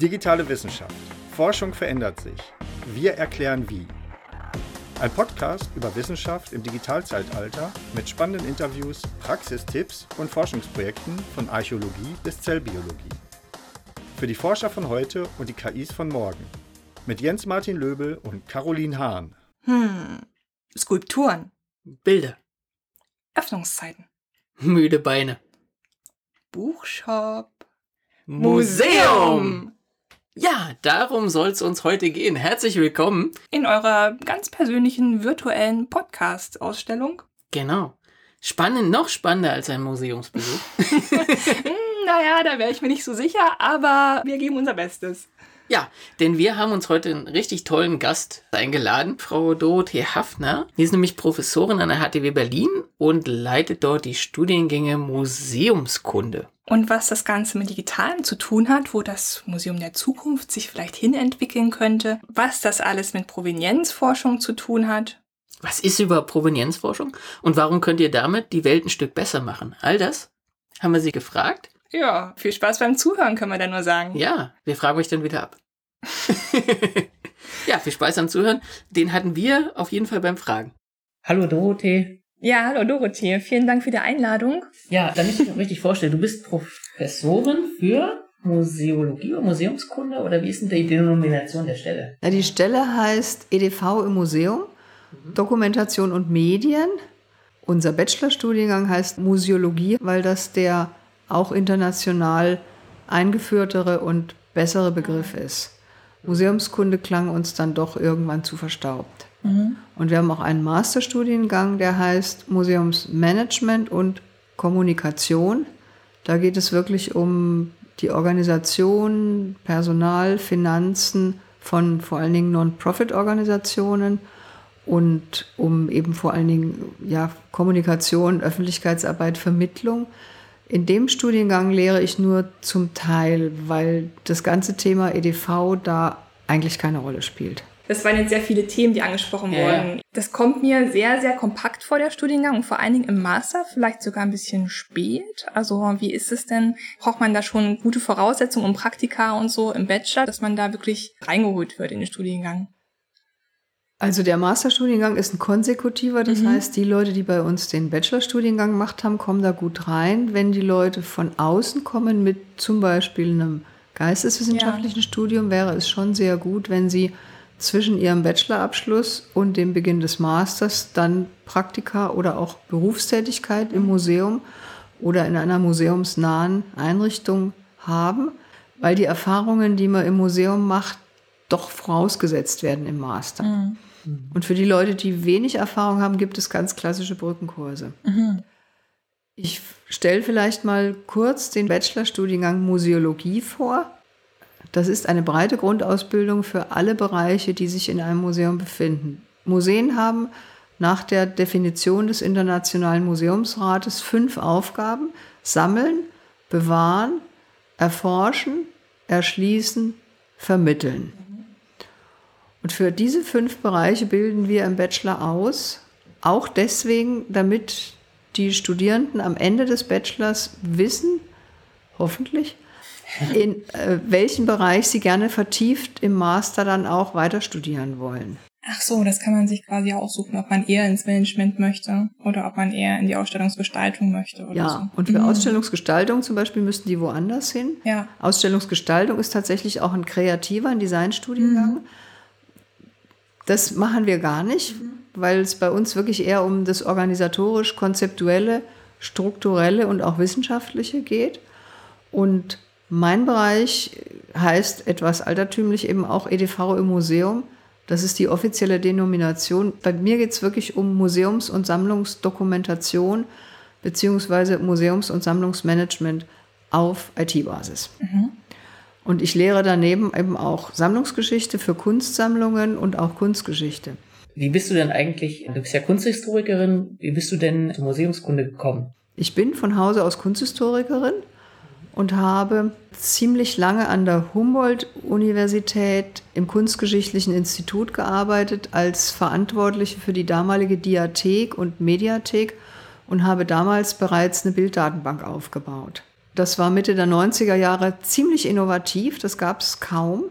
Digitale Wissenschaft. Forschung verändert sich. Wir erklären wie. Ein Podcast über Wissenschaft im Digitalzeitalter mit spannenden Interviews, Praxistipps und Forschungsprojekten von Archäologie bis Zellbiologie. Für die Forscher von heute und die KIs von morgen. Mit Jens Martin Löbel und Caroline Hahn. Hm. Skulpturen. Bilder. Öffnungszeiten. Müde Beine. Buchshop. Museum! Ja, darum soll es uns heute gehen. Herzlich willkommen. In eurer ganz persönlichen virtuellen Podcast-Ausstellung. Genau. Spannend, noch spannender als ein Museumsbesuch. Hm, naja, da wäre ich mir nicht so sicher, aber wir geben unser Bestes. Ja, denn wir haben uns heute einen richtig tollen Gast eingeladen, Frau Dorothee Hafner. Die ist nämlich Professorin an der HTW Berlin und leitet dort die Studiengänge Museumskunde. Und was das Ganze mit Digitalem zu tun hat, wo das Museum der Zukunft sich vielleicht hinentwickeln könnte, was das alles mit Provenienzforschung zu tun hat. Was ist überhaupt Provenienzforschung und warum könnt ihr damit die Welt ein Stück besser machen? All das haben wir sie gefragt. Ja, viel Spaß beim Zuhören, können wir da nur sagen. Ja, wir fragen euch dann wieder ab. ja, viel Spaß am Zuhören. Den hatten wir auf jeden Fall beim Fragen. Hallo Dorothee. Ja, hallo Dorothee. Vielen Dank für die Einladung. Ja, damit ich mir richtig vorstelle, du bist Professorin für Museologie oder Museumskunde oder wie ist denn die Denomination der Stelle? Ja, die Stelle heißt EDV im Museum, Dokumentation und Medien. Unser Bachelorstudiengang heißt Museologie, weil das der auch international eingeführtere und bessere Begriff ist. Museumskunde klang uns dann doch irgendwann zu verstaubt. Mhm. Und wir haben auch einen Masterstudiengang, der heißt Museumsmanagement und Kommunikation. Da geht es wirklich um die Organisation, Personal, Finanzen von vor allen Dingen Non-Profit-Organisationen und um eben vor allen Dingen ja, Kommunikation, Öffentlichkeitsarbeit, Vermittlung. In dem Studiengang lehre ich nur zum Teil, weil das ganze Thema EDV da eigentlich keine Rolle spielt. Das waren jetzt sehr viele Themen, die angesprochen Ja, wurden. Das kommt mir sehr, sehr kompakt vor, der Studiengang und vor allen Dingen im Master vielleicht sogar ein bisschen spät. Also wie ist es denn? Braucht man da schon gute Voraussetzungen um Praktika und so im Bachelor, dass man da wirklich reingeholt wird in den Studiengang? Also der Masterstudiengang ist ein konsekutiver, das Mhm. heißt, die Leute, die bei uns den Bachelorstudiengang gemacht haben, kommen da gut rein. Wenn die Leute von außen kommen mit zum Beispiel einem geisteswissenschaftlichen Studium, wäre es schon sehr gut, wenn sie zwischen ihrem Bachelorabschluss und dem Beginn des Masters dann Praktika oder auch Berufstätigkeit im Museum oder in einer museumsnahen Einrichtung haben, weil die Erfahrungen, die man im Museum macht, doch vorausgesetzt werden im Master. Und für die Leute, die wenig Erfahrung haben, gibt es ganz klassische Brückenkurse. Ich stelle vielleicht mal kurz den Bachelorstudiengang Museologie vor. Das ist eine breite Grundausbildung für alle Bereiche, die sich in einem Museum befinden. Museen haben nach der Definition des Internationalen Museumsrates fünf Aufgaben. Sammeln, bewahren, erforschen, erschließen, vermitteln. Und für diese fünf Bereiche bilden wir im Bachelor aus, auch deswegen, damit die Studierenden am Ende des Bachelors wissen, hoffentlich, in äh, welchen Bereich sie gerne vertieft im Master dann auch weiter studieren wollen. Ach so, das kann man sich quasi aussuchen, ob man eher ins Management möchte oder ob man eher in die Ausstellungsgestaltung möchte oder Ja, so. und für Mhm. Ausstellungsgestaltung zum Beispiel müssten die woanders hin. Ja. Ausstellungsgestaltung ist tatsächlich auch ein kreativer, ein Designstudiengang. Das machen wir gar nicht, weil es bei uns wirklich eher um das organisatorisch-konzeptuelle, strukturelle und auch wissenschaftliche geht. Und mein Bereich heißt etwas altertümlich eben auch EDV im Museum. Das ist die offizielle Denomination. Bei mir geht es wirklich um Museums- und Sammlungsdokumentation beziehungsweise Museums- und Sammlungsmanagement auf IT-Basis. Und ich lehre daneben eben auch Sammlungsgeschichte für Kunstsammlungen und auch Kunstgeschichte. Wie bist du denn eigentlich, du bist ja Kunsthistorikerin, wie bist du denn zur Museumskunde gekommen? Ich bin von Hause aus Kunsthistorikerin und habe ziemlich lange an der Humboldt-Universität im Kunstgeschichtlichen Institut gearbeitet als Verantwortliche für die damalige Diathek und Mediathek und habe damals bereits eine Bilddatenbank aufgebaut. Das war Mitte der 90er Jahre ziemlich innovativ, das gab es kaum.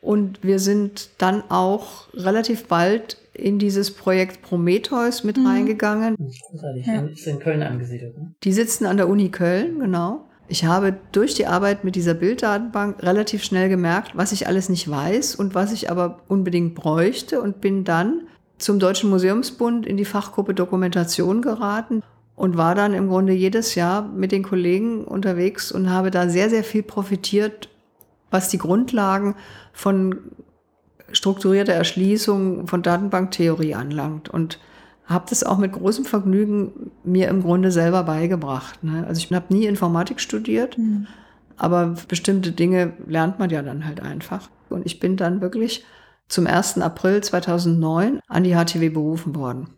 Und wir sind dann auch relativ bald in dieses Projekt Prometheus mit mhm. reingegangen. Großartig, ja. ist in Köln angesiedelt. Ne? Die sitzen an der Uni Köln, genau. Ich habe durch die Arbeit mit dieser Bilddatenbank relativ schnell gemerkt, was ich alles nicht weiß und was ich aber unbedingt bräuchte und bin dann zum Deutschen Museumsbund in die Fachgruppe Dokumentation geraten und war dann im Grunde jedes Jahr mit den Kollegen unterwegs und habe da sehr, sehr viel profitiert, was die Grundlagen von strukturierter Erschließung von Datenbanktheorie anlangt. Und habe das auch mit großem Vergnügen mir im Grunde selber beigebracht. Ne? Also ich habe nie Informatik studiert, mhm. aber bestimmte Dinge lernt man ja dann halt einfach. Und ich bin dann wirklich zum 1. April 2009 an die HTW berufen worden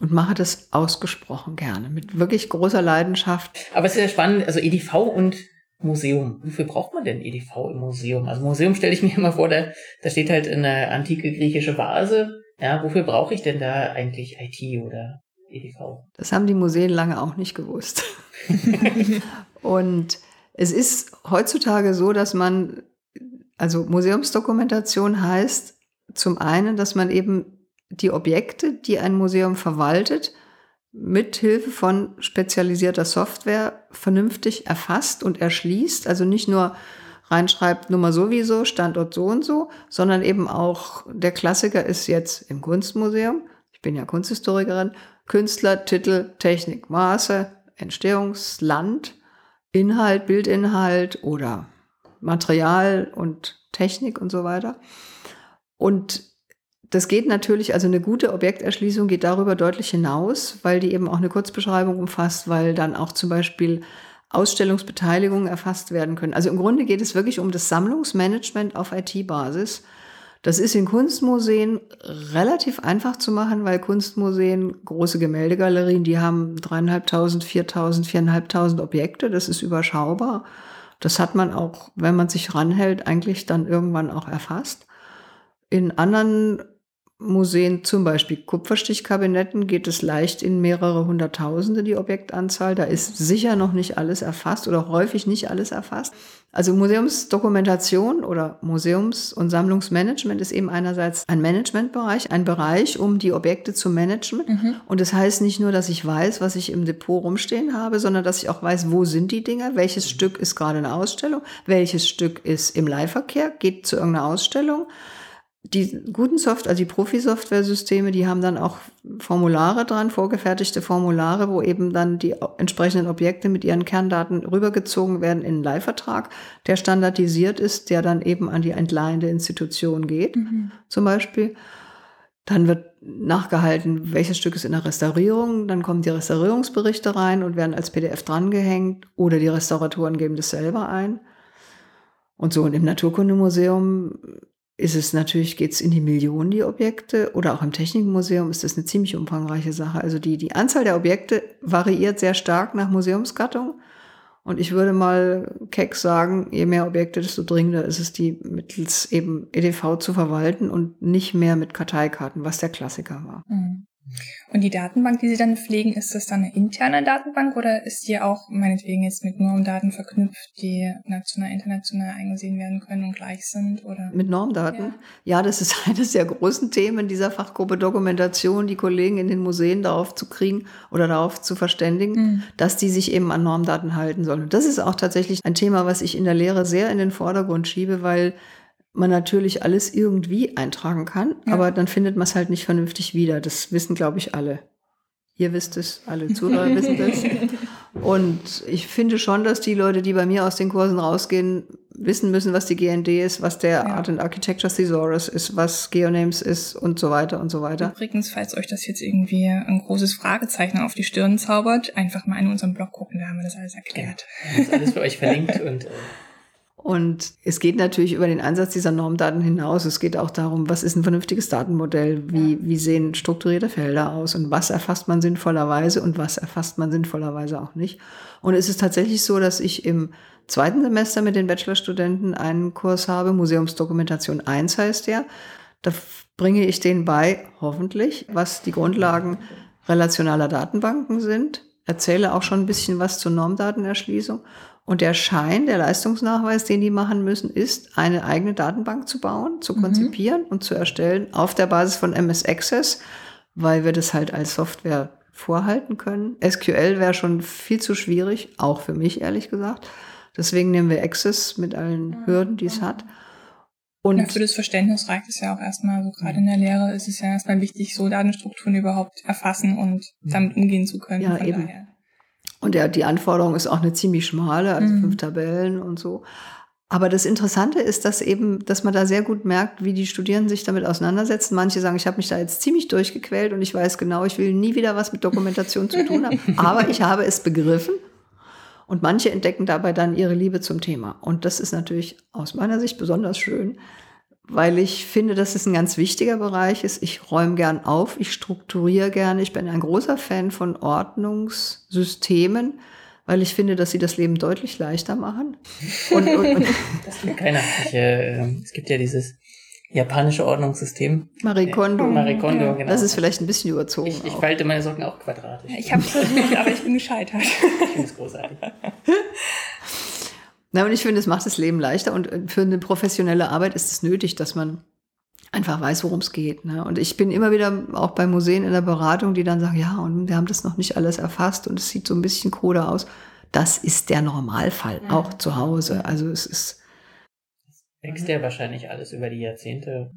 und mache das ausgesprochen gerne, mit wirklich großer Leidenschaft. Aber es ist ja spannend, also EDV und Museum. Wofür braucht man denn EDV im Museum? Also Museum stelle ich mir immer vor, da, da steht halt eine antike griechische Vase ja, wofür brauche ich denn da eigentlich IT oder EDV? Das haben die Museen lange auch nicht gewusst. und es ist heutzutage so, dass man, also Museumsdokumentation heißt zum einen, dass man eben die Objekte, die ein Museum verwaltet, mit Hilfe von spezialisierter Software vernünftig erfasst und erschließt. Also nicht nur reinschreibt, Nummer sowieso, Standort so und so, sondern eben auch der Klassiker ist jetzt im Kunstmuseum. Ich bin ja Kunsthistorikerin. Künstler, Titel, Technik, Maße, Entstehungsland, Inhalt, Bildinhalt oder Material und Technik und so weiter. Und das geht natürlich, also eine gute Objekterschließung geht darüber deutlich hinaus, weil die eben auch eine Kurzbeschreibung umfasst, weil dann auch zum Beispiel Ausstellungsbeteiligungen erfasst werden können. Also im Grunde geht es wirklich um das Sammlungsmanagement auf IT-Basis. Das ist in Kunstmuseen relativ einfach zu machen, weil Kunstmuseen, große Gemäldegalerien, die haben dreieinhalbtausend, viertausend, viereinhalbtausend Objekte. Das ist überschaubar. Das hat man auch, wenn man sich ranhält, eigentlich dann irgendwann auch erfasst. In anderen Museen, zum Beispiel Kupferstichkabinetten, geht es leicht in mehrere Hunderttausende die Objektanzahl. Da ist sicher noch nicht alles erfasst oder häufig nicht alles erfasst. Also Museumsdokumentation oder Museums- und Sammlungsmanagement ist eben einerseits ein Managementbereich, ein Bereich, um die Objekte zu managen. Mhm. Und das heißt nicht nur, dass ich weiß, was ich im Depot rumstehen habe, sondern dass ich auch weiß, wo sind die Dinger, welches Stück ist gerade eine Ausstellung, welches Stück ist im Leihverkehr, geht zu irgendeiner Ausstellung die guten Software, also die Profi-Software-Systeme, die haben dann auch Formulare dran, vorgefertigte Formulare, wo eben dann die entsprechenden Objekte mit ihren Kerndaten rübergezogen werden in einen Leihvertrag, der standardisiert ist, der dann eben an die entleihende Institution geht, mhm. zum Beispiel. Dann wird nachgehalten, welches Stück ist in der Restaurierung. Dann kommen die Restaurierungsberichte rein und werden als PDF drangehängt oder die Restauratoren geben das selber ein. Und so, und im Naturkundemuseum ist es natürlich, geht es in die Millionen, die Objekte, oder auch im Technikmuseum ist das eine ziemlich umfangreiche Sache. Also die, die Anzahl der Objekte variiert sehr stark nach Museumsgattung. Und ich würde mal keck sagen, je mehr Objekte, desto dringender ist es, die mittels eben EDV zu verwalten und nicht mehr mit Karteikarten, was der Klassiker war. Mhm. Und die Datenbank, die Sie dann pflegen, ist das dann eine interne Datenbank oder ist die auch meinetwegen jetzt mit Normdaten verknüpft, die national, international eingesehen werden können und gleich sind? Oder? Mit Normdaten? Ja. ja, das ist eines der großen Themen dieser Fachgruppe Dokumentation, die Kollegen in den Museen darauf zu kriegen oder darauf zu verständigen, mhm. dass die sich eben an Normdaten halten sollen. Und das ist auch tatsächlich ein Thema, was ich in der Lehre sehr in den Vordergrund schiebe, weil man natürlich alles irgendwie eintragen kann, ja. aber dann findet man es halt nicht vernünftig wieder. Das wissen, glaube ich, alle. Ihr wisst es, alle Zuhörer wissen das. Und ich finde schon, dass die Leute, die bei mir aus den Kursen rausgehen, wissen müssen, was die GND ist, was der ja. Art and Architecture Thesaurus ist, was Geonames ist und so weiter und so weiter. Übrigens, falls euch das jetzt irgendwie ein großes Fragezeichen auf die Stirn zaubert, einfach mal in unserem Blog gucken, da haben wir das alles erklärt. Ja, das ist alles für euch verlinkt und äh und es geht natürlich über den Einsatz dieser Normdaten hinaus. Es geht auch darum, was ist ein vernünftiges Datenmodell? Wie, wie sehen strukturierte Felder aus? Und was erfasst man sinnvollerweise und was erfasst man sinnvollerweise auch nicht? Und es ist tatsächlich so, dass ich im zweiten Semester mit den Bachelorstudenten einen Kurs habe, Museumsdokumentation 1 heißt der. Da bringe ich denen bei, hoffentlich, was die Grundlagen relationaler Datenbanken sind, erzähle auch schon ein bisschen was zur Normdatenerschließung Und der Schein, der Leistungsnachweis, den die machen müssen, ist, eine eigene Datenbank zu bauen, zu mhm. konzipieren und zu erstellen auf der Basis von MS Access, weil wir das halt als Software vorhalten können. SQL wäre schon viel zu schwierig, auch für mich ehrlich gesagt. Deswegen nehmen wir Access mit allen Hürden, die es hat. Und ja, für das Verständnis reicht es ja auch erstmal, so gerade in der Lehre ist es ja erstmal wichtig, so Datenstrukturen überhaupt erfassen und damit umgehen zu können. Ja, eben. Daher. Und ja, die Anforderung ist auch eine ziemlich schmale, also mhm. fünf Tabellen und so. Aber das Interessante ist, dass eben, dass man da sehr gut merkt, wie die Studierenden sich damit auseinandersetzen. Manche sagen, ich habe mich da jetzt ziemlich durchgequält und ich weiß genau, ich will nie wieder was mit Dokumentation zu tun haben. Aber ich habe es begriffen. Und manche entdecken dabei dann ihre Liebe zum Thema. Und das ist natürlich aus meiner Sicht besonders schön, weil ich finde, dass es ein ganz wichtiger Bereich ist. Ich räume gern auf, ich strukturiere gerne. Ich bin ein großer Fan von Ordnungssystemen weil ich finde, dass sie das Leben deutlich leichter machen. Und, und, und das tut keiner. Ich, äh, es gibt ja dieses japanische Ordnungssystem. Marie Kondo. Marie Kondo, genau. Das ist vielleicht ein bisschen überzogen. Ich, ich falte meine Socken auch quadratisch. Ich habe versucht, aber ich bin gescheitert. Ich finde es großartig. Na, und ich finde, es macht das Leben leichter und für eine professionelle Arbeit ist es nötig, dass man einfach weiß, worum es geht. Ne? Und ich bin immer wieder auch bei Museen in der Beratung, die dann sagen, ja, und wir haben das noch nicht alles erfasst und es sieht so ein bisschen krude aus. Das ist der Normalfall, ja. auch zu Hause. Also es ist. Das wächst ja wahrscheinlich alles über die Jahrzehnte.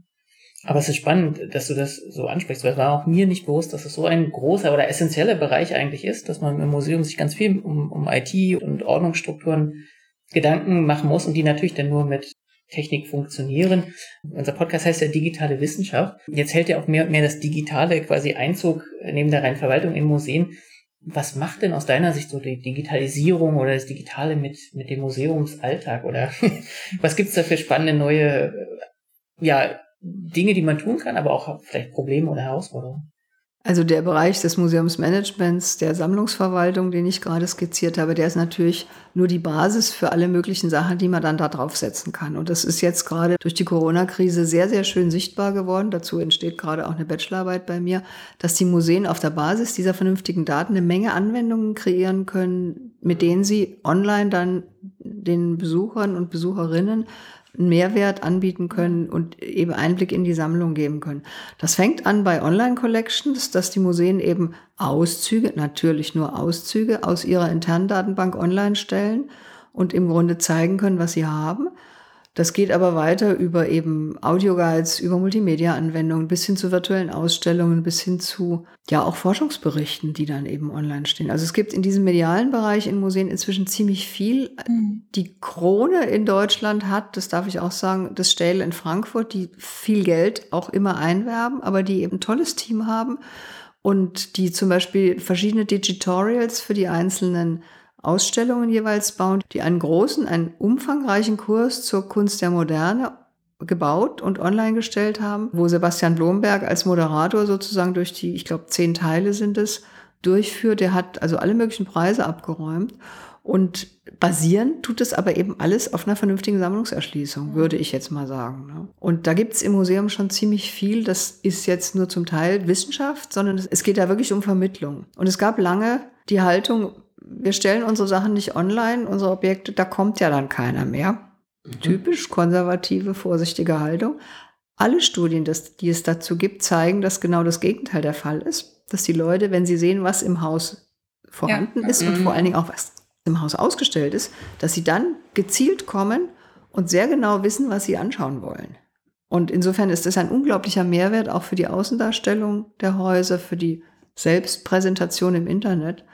Aber es ist spannend, dass du das so ansprichst, weil es war auch mir nicht bewusst, dass es so ein großer oder essentieller Bereich eigentlich ist, dass man im Museum sich ganz viel um, um IT und Ordnungsstrukturen Gedanken machen muss und die natürlich dann nur mit Technik funktionieren. Unser Podcast heißt ja digitale Wissenschaft. Jetzt hält ja auch mehr und mehr das Digitale quasi Einzug neben der reinen Verwaltung in Museen. Was macht denn aus deiner Sicht so die Digitalisierung oder das Digitale mit, mit dem Museumsalltag? Oder was gibt's da für spannende neue ja, Dinge, die man tun kann, aber auch vielleicht Probleme oder Herausforderungen? Also der Bereich des Museumsmanagements, der Sammlungsverwaltung, den ich gerade skizziert habe, der ist natürlich nur die Basis für alle möglichen Sachen, die man dann da draufsetzen kann. Und das ist jetzt gerade durch die Corona-Krise sehr, sehr schön sichtbar geworden. Dazu entsteht gerade auch eine Bachelorarbeit bei mir, dass die Museen auf der Basis dieser vernünftigen Daten eine Menge Anwendungen kreieren können, mit denen sie online dann den Besuchern und Besucherinnen einen Mehrwert anbieten können und eben Einblick in die Sammlung geben können. Das fängt an bei Online-Collections, dass die Museen eben Auszüge, natürlich nur Auszüge aus ihrer internen Datenbank online stellen und im Grunde zeigen können, was sie haben. Das geht aber weiter über eben Audioguides, über Multimedia-Anwendungen bis hin zu virtuellen Ausstellungen, bis hin zu, ja, auch Forschungsberichten, die dann eben online stehen. Also es gibt in diesem medialen Bereich in Museen inzwischen ziemlich viel. Mhm. Die Krone in Deutschland hat, das darf ich auch sagen, das Stähl in Frankfurt, die viel Geld auch immer einwerben, aber die eben ein tolles Team haben und die zum Beispiel verschiedene Digitorials für die einzelnen Ausstellungen jeweils bauen, die einen großen, einen umfangreichen Kurs zur Kunst der Moderne gebaut und online gestellt haben, wo Sebastian Blomberg als Moderator sozusagen durch die, ich glaube, zehn Teile sind es, durchführt. Der hat also alle möglichen Preise abgeräumt. Und basieren tut es aber eben alles auf einer vernünftigen Sammlungserschließung, würde ich jetzt mal sagen. Ne? Und da gibt es im Museum schon ziemlich viel. Das ist jetzt nur zum Teil Wissenschaft, sondern es geht da wirklich um Vermittlung. Und es gab lange die Haltung, wir stellen unsere Sachen nicht online, unsere Objekte, da kommt ja dann keiner mehr. Mhm. Typisch konservative, vorsichtige Haltung. Alle Studien, das, die es dazu gibt, zeigen, dass genau das Gegenteil der Fall ist. Dass die Leute, wenn sie sehen, was im Haus vorhanden ja. ist mhm. und vor allen Dingen auch was im Haus ausgestellt ist, dass sie dann gezielt kommen und sehr genau wissen, was sie anschauen wollen. Und insofern ist das ein unglaublicher Mehrwert auch für die Außendarstellung der Häuser, für die Selbstpräsentation im Internet.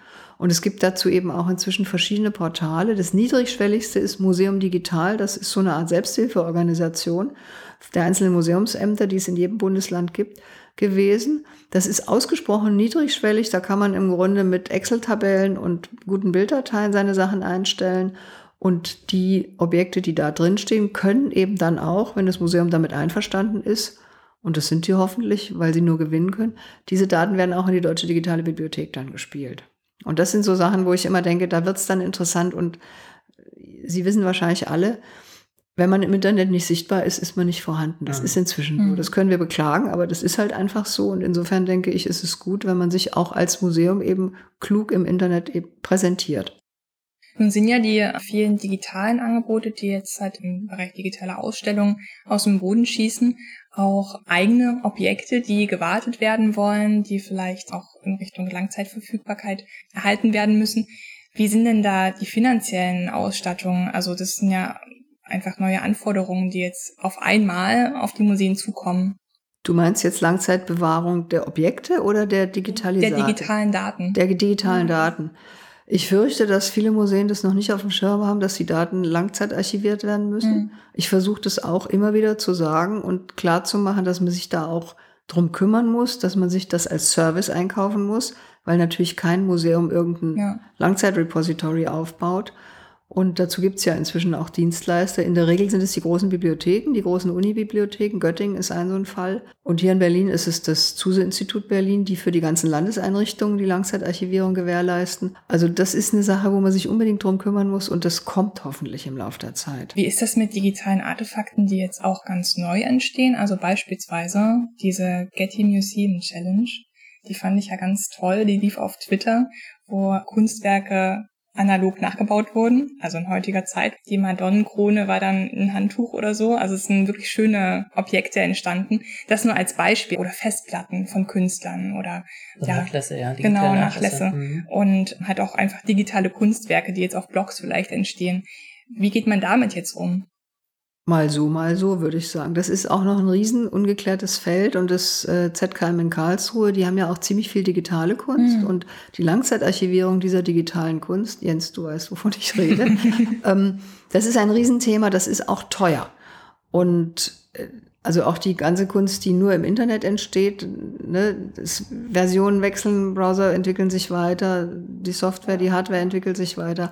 Und es gibt dazu eben auch inzwischen verschiedene Portale. Das niedrigschwelligste ist Museum Digital. Das ist so eine Art Selbsthilfeorganisation der einzelnen Museumsämter, die es in jedem Bundesland gibt, gewesen. Das ist ausgesprochen niedrigschwellig. Da kann man im Grunde mit Excel-Tabellen und guten Bilddateien seine Sachen einstellen. Und die Objekte, die da drin stehen, können eben dann auch, wenn das Museum damit einverstanden ist, und das sind die hoffentlich, weil sie nur gewinnen können, diese Daten werden auch in die Deutsche Digitale Bibliothek dann gespielt. Und das sind so Sachen, wo ich immer denke, da wird's dann interessant und Sie wissen wahrscheinlich alle, wenn man im Internet nicht sichtbar ist, ist man nicht vorhanden. Das ja. ist inzwischen so. Mhm. Das können wir beklagen, aber das ist halt einfach so. Und insofern denke ich, ist es gut, wenn man sich auch als Museum eben klug im Internet eben präsentiert. Nun sind ja die vielen digitalen Angebote, die jetzt halt im Bereich digitaler Ausstellungen aus dem Boden schießen, auch eigene Objekte, die gewartet werden wollen, die vielleicht auch in Richtung Langzeitverfügbarkeit erhalten werden müssen. Wie sind denn da die finanziellen Ausstattungen? Also das sind ja einfach neue Anforderungen, die jetzt auf einmal auf die Museen zukommen. Du meinst jetzt Langzeitbewahrung der Objekte oder der Digitalisierung? Der digitalen Daten. Der digitalen ja. Daten. Ich fürchte, dass viele Museen das noch nicht auf dem Schirm haben, dass die Daten langzeitarchiviert werden müssen. Mhm. Ich versuche das auch immer wieder zu sagen und klar zu machen, dass man sich da auch drum kümmern muss, dass man sich das als Service einkaufen muss, weil natürlich kein Museum irgendein ja. Langzeitrepository aufbaut. Und dazu gibt es ja inzwischen auch Dienstleister. In der Regel sind es die großen Bibliotheken, die großen Unibibliotheken. Göttingen ist ein so ein Fall. Und hier in Berlin ist es das Zuse-Institut Berlin, die für die ganzen Landeseinrichtungen die Langzeitarchivierung gewährleisten. Also das ist eine Sache, wo man sich unbedingt drum kümmern muss und das kommt hoffentlich im Laufe der Zeit. Wie ist das mit digitalen Artefakten, die jetzt auch ganz neu entstehen? Also beispielsweise diese Getty Museum Challenge. Die fand ich ja ganz toll. Die lief auf Twitter, wo Kunstwerke analog nachgebaut wurden, also in heutiger Zeit. Die Madonnenkrone war dann ein Handtuch oder so. Also es sind wirklich schöne Objekte entstanden. Das nur als Beispiel. Oder Festplatten von Künstlern oder so ja, Nachlässe, ja. Genau, Nachlässe. Nachlässe. Mhm. Und halt auch einfach digitale Kunstwerke, die jetzt auf Blogs vielleicht entstehen. Wie geht man damit jetzt um? Mal so, mal so, würde ich sagen. Das ist auch noch ein riesen ungeklärtes Feld und das äh, ZKM in Karlsruhe, die haben ja auch ziemlich viel digitale Kunst mhm. und die Langzeitarchivierung dieser digitalen Kunst, Jens, du weißt, wovon ich rede, ähm, das ist ein Riesenthema, das ist auch teuer. Und äh, also auch die ganze Kunst, die nur im Internet entsteht, ne, Versionen wechseln, Browser entwickeln sich weiter, die Software, die Hardware entwickelt sich weiter.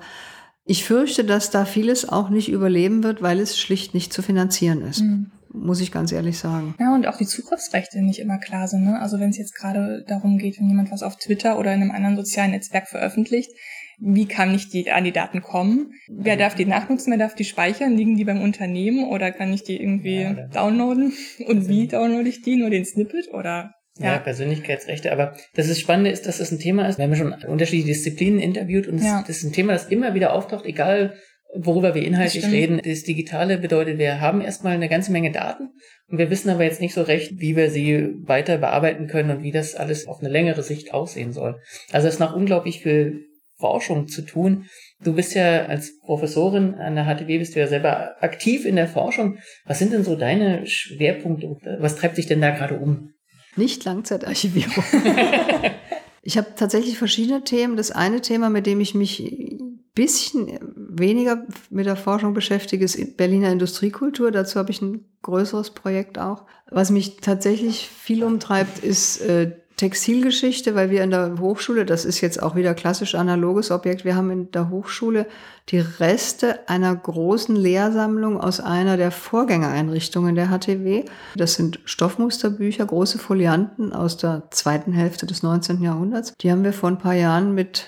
Ich fürchte, dass da vieles auch nicht überleben wird, weil es schlicht nicht zu finanzieren ist. Mhm. Muss ich ganz ehrlich sagen. Ja, und auch die Zugriffsrechte nicht immer klar sind. Ne? Also wenn es jetzt gerade darum geht, wenn jemand was auf Twitter oder in einem anderen sozialen Netzwerk veröffentlicht, wie kann ich die, an die Daten kommen? Wer darf die nachnutzen? Wer darf die speichern? Liegen die beim Unternehmen oder kann ich die irgendwie ja, downloaden? Und wie downloade ich die? Nur den Snippet oder ja. ja, Persönlichkeitsrechte. Aber das ist Spannende ist, dass das ein Thema ist. Wir haben schon unterschiedliche Disziplinen interviewt und ja. das ist ein Thema, das immer wieder auftaucht, egal worüber wir inhaltlich reden. Das Digitale bedeutet, wir haben erstmal eine ganze Menge Daten und wir wissen aber jetzt nicht so recht, wie wir sie weiter bearbeiten können und wie das alles auf eine längere Sicht aussehen soll. Also es ist noch unglaublich viel Forschung zu tun. Du bist ja als Professorin an der HTW, bist du ja selber aktiv in der Forschung. Was sind denn so deine Schwerpunkte? Was treibt sich denn da gerade um? Nicht Langzeitarchivierung. ich habe tatsächlich verschiedene Themen. Das eine Thema, mit dem ich mich ein bisschen weniger mit der Forschung beschäftige, ist Berliner Industriekultur. Dazu habe ich ein größeres Projekt auch. Was mich tatsächlich viel umtreibt, ist äh, Textilgeschichte, weil wir in der Hochschule, das ist jetzt auch wieder klassisch analoges Objekt, wir haben in der Hochschule die Reste einer großen Lehrsammlung aus einer der Vorgängereinrichtungen der HTW. Das sind Stoffmusterbücher, große Folianten aus der zweiten Hälfte des 19. Jahrhunderts. Die haben wir vor ein paar Jahren mit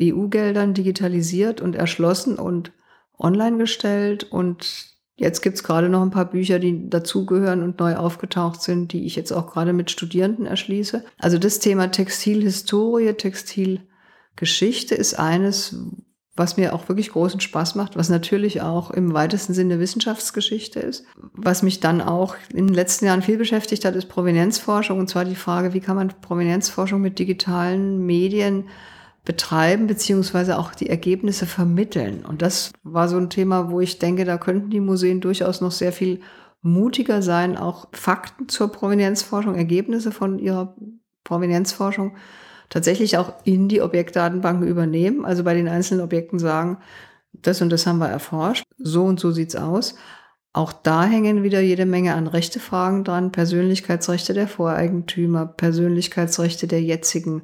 EU-Geldern digitalisiert und erschlossen und online gestellt und Jetzt gibt's gerade noch ein paar Bücher, die dazugehören und neu aufgetaucht sind, die ich jetzt auch gerade mit Studierenden erschließe. Also das Thema Textilhistorie, Textilgeschichte ist eines, was mir auch wirklich großen Spaß macht, was natürlich auch im weitesten Sinne Wissenschaftsgeschichte ist. Was mich dann auch in den letzten Jahren viel beschäftigt hat, ist Provenienzforschung. Und zwar die Frage, wie kann man Provenienzforschung mit digitalen Medien betreiben, beziehungsweise auch die Ergebnisse vermitteln. Und das war so ein Thema, wo ich denke, da könnten die Museen durchaus noch sehr viel mutiger sein, auch Fakten zur Provenienzforschung, Ergebnisse von ihrer Provenienzforschung tatsächlich auch in die Objektdatenbanken übernehmen. Also bei den einzelnen Objekten sagen, das und das haben wir erforscht, so und so sieht's aus. Auch da hängen wieder jede Menge an Rechtefragen dran, Persönlichkeitsrechte der Voreigentümer, Persönlichkeitsrechte der jetzigen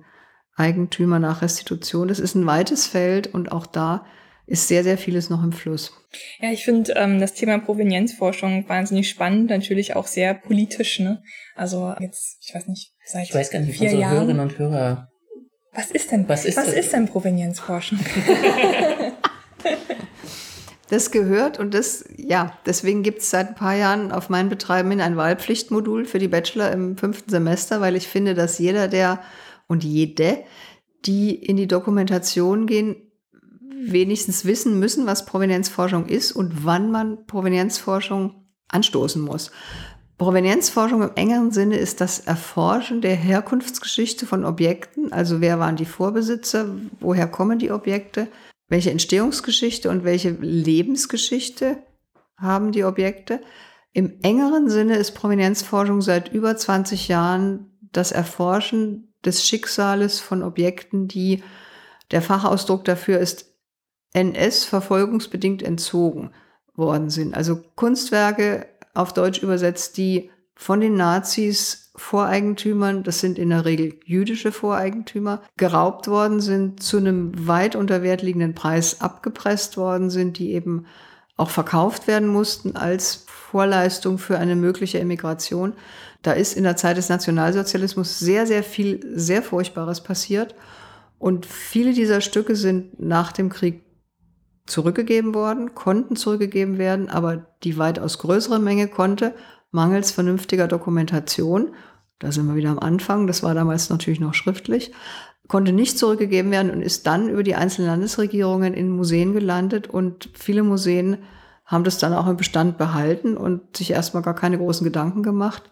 Eigentümer nach Restitution. Das ist ein weites Feld und auch da ist sehr, sehr vieles noch im Fluss. Ja, ich finde ähm, das Thema Provenienzforschung wahnsinnig spannend, natürlich auch sehr politisch. Ne? Also jetzt, ich weiß nicht, seit Ich weiß gar nicht, wie unsere Jahren. Hörerinnen und Hörer. Was ist denn, was ist, was ist denn Provenienzforschung? das gehört und das, ja, deswegen gibt es seit ein paar Jahren auf meinen Betreiben hin ein Wahlpflichtmodul für die Bachelor im fünften Semester, weil ich finde, dass jeder, der und jede, die in die Dokumentation gehen, wenigstens wissen müssen, was Provenienzforschung ist und wann man Provenienzforschung anstoßen muss. Provenienzforschung im engeren Sinne ist das Erforschen der Herkunftsgeschichte von Objekten, also wer waren die Vorbesitzer, woher kommen die Objekte, welche Entstehungsgeschichte und welche Lebensgeschichte haben die Objekte. Im engeren Sinne ist Provenienzforschung seit über 20 Jahren das Erforschen des Schicksales von Objekten, die der Fachausdruck dafür ist NS verfolgungsbedingt entzogen worden sind. Also Kunstwerke auf Deutsch übersetzt, die von den Nazis Voreigentümern, das sind in der Regel jüdische Voreigentümer, geraubt worden sind, zu einem weit unter Wert liegenden Preis abgepresst worden sind, die eben auch verkauft werden mussten als Vorleistung für eine mögliche Emigration. Da ist in der Zeit des Nationalsozialismus sehr, sehr viel, sehr Furchtbares passiert. Und viele dieser Stücke sind nach dem Krieg zurückgegeben worden, konnten zurückgegeben werden, aber die weitaus größere Menge konnte mangels vernünftiger Dokumentation, da sind wir wieder am Anfang, das war damals natürlich noch schriftlich, konnte nicht zurückgegeben werden und ist dann über die einzelnen Landesregierungen in Museen gelandet und viele Museen haben das dann auch im Bestand behalten und sich erstmal gar keine großen Gedanken gemacht.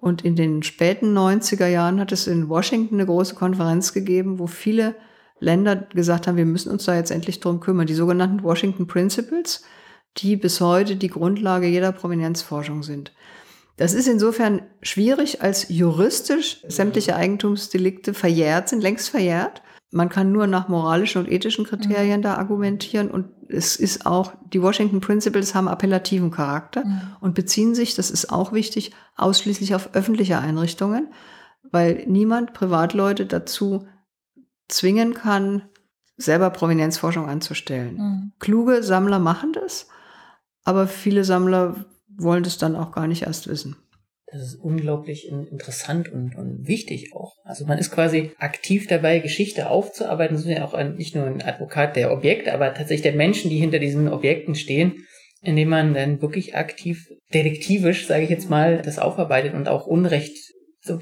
Und in den späten 90er Jahren hat es in Washington eine große Konferenz gegeben, wo viele Länder gesagt haben, wir müssen uns da jetzt endlich drum kümmern. Die sogenannten Washington Principles, die bis heute die Grundlage jeder Provenienzforschung sind. Das ist insofern schwierig, als juristisch sämtliche Eigentumsdelikte verjährt sind, längst verjährt. Man kann nur nach moralischen und ethischen Kriterien mhm. da argumentieren und es ist auch, die Washington Principles haben appellativen Charakter mhm. und beziehen sich, das ist auch wichtig, ausschließlich auf öffentliche Einrichtungen, weil niemand Privatleute dazu zwingen kann, selber Provenienzforschung anzustellen. Mhm. Kluge Sammler machen das, aber viele Sammler wollen das dann auch gar nicht erst wissen. Das ist unglaublich interessant und, und wichtig auch. Also man ist quasi aktiv dabei, Geschichte aufzuarbeiten. Das ist ja auch nicht nur ein Advokat der Objekte, aber tatsächlich der Menschen, die hinter diesen Objekten stehen, indem man dann wirklich aktiv, detektivisch, sage ich jetzt mal, das aufarbeitet und auch Unrecht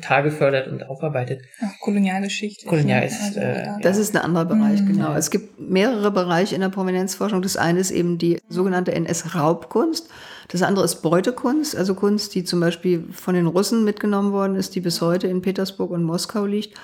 Tage fördert und aufarbeitet. Ach, Kolonialgeschichte. Kolonial ist, also, äh, das ist ein anderer Bereich, mhm. genau. Es gibt mehrere Bereiche in der Prominenzforschung. Das eine ist eben die sogenannte NS-Raubkunst. Das andere ist Beutekunst, also Kunst, die zum Beispiel von den Russen mitgenommen worden ist, die bis heute in Petersburg und Moskau liegt,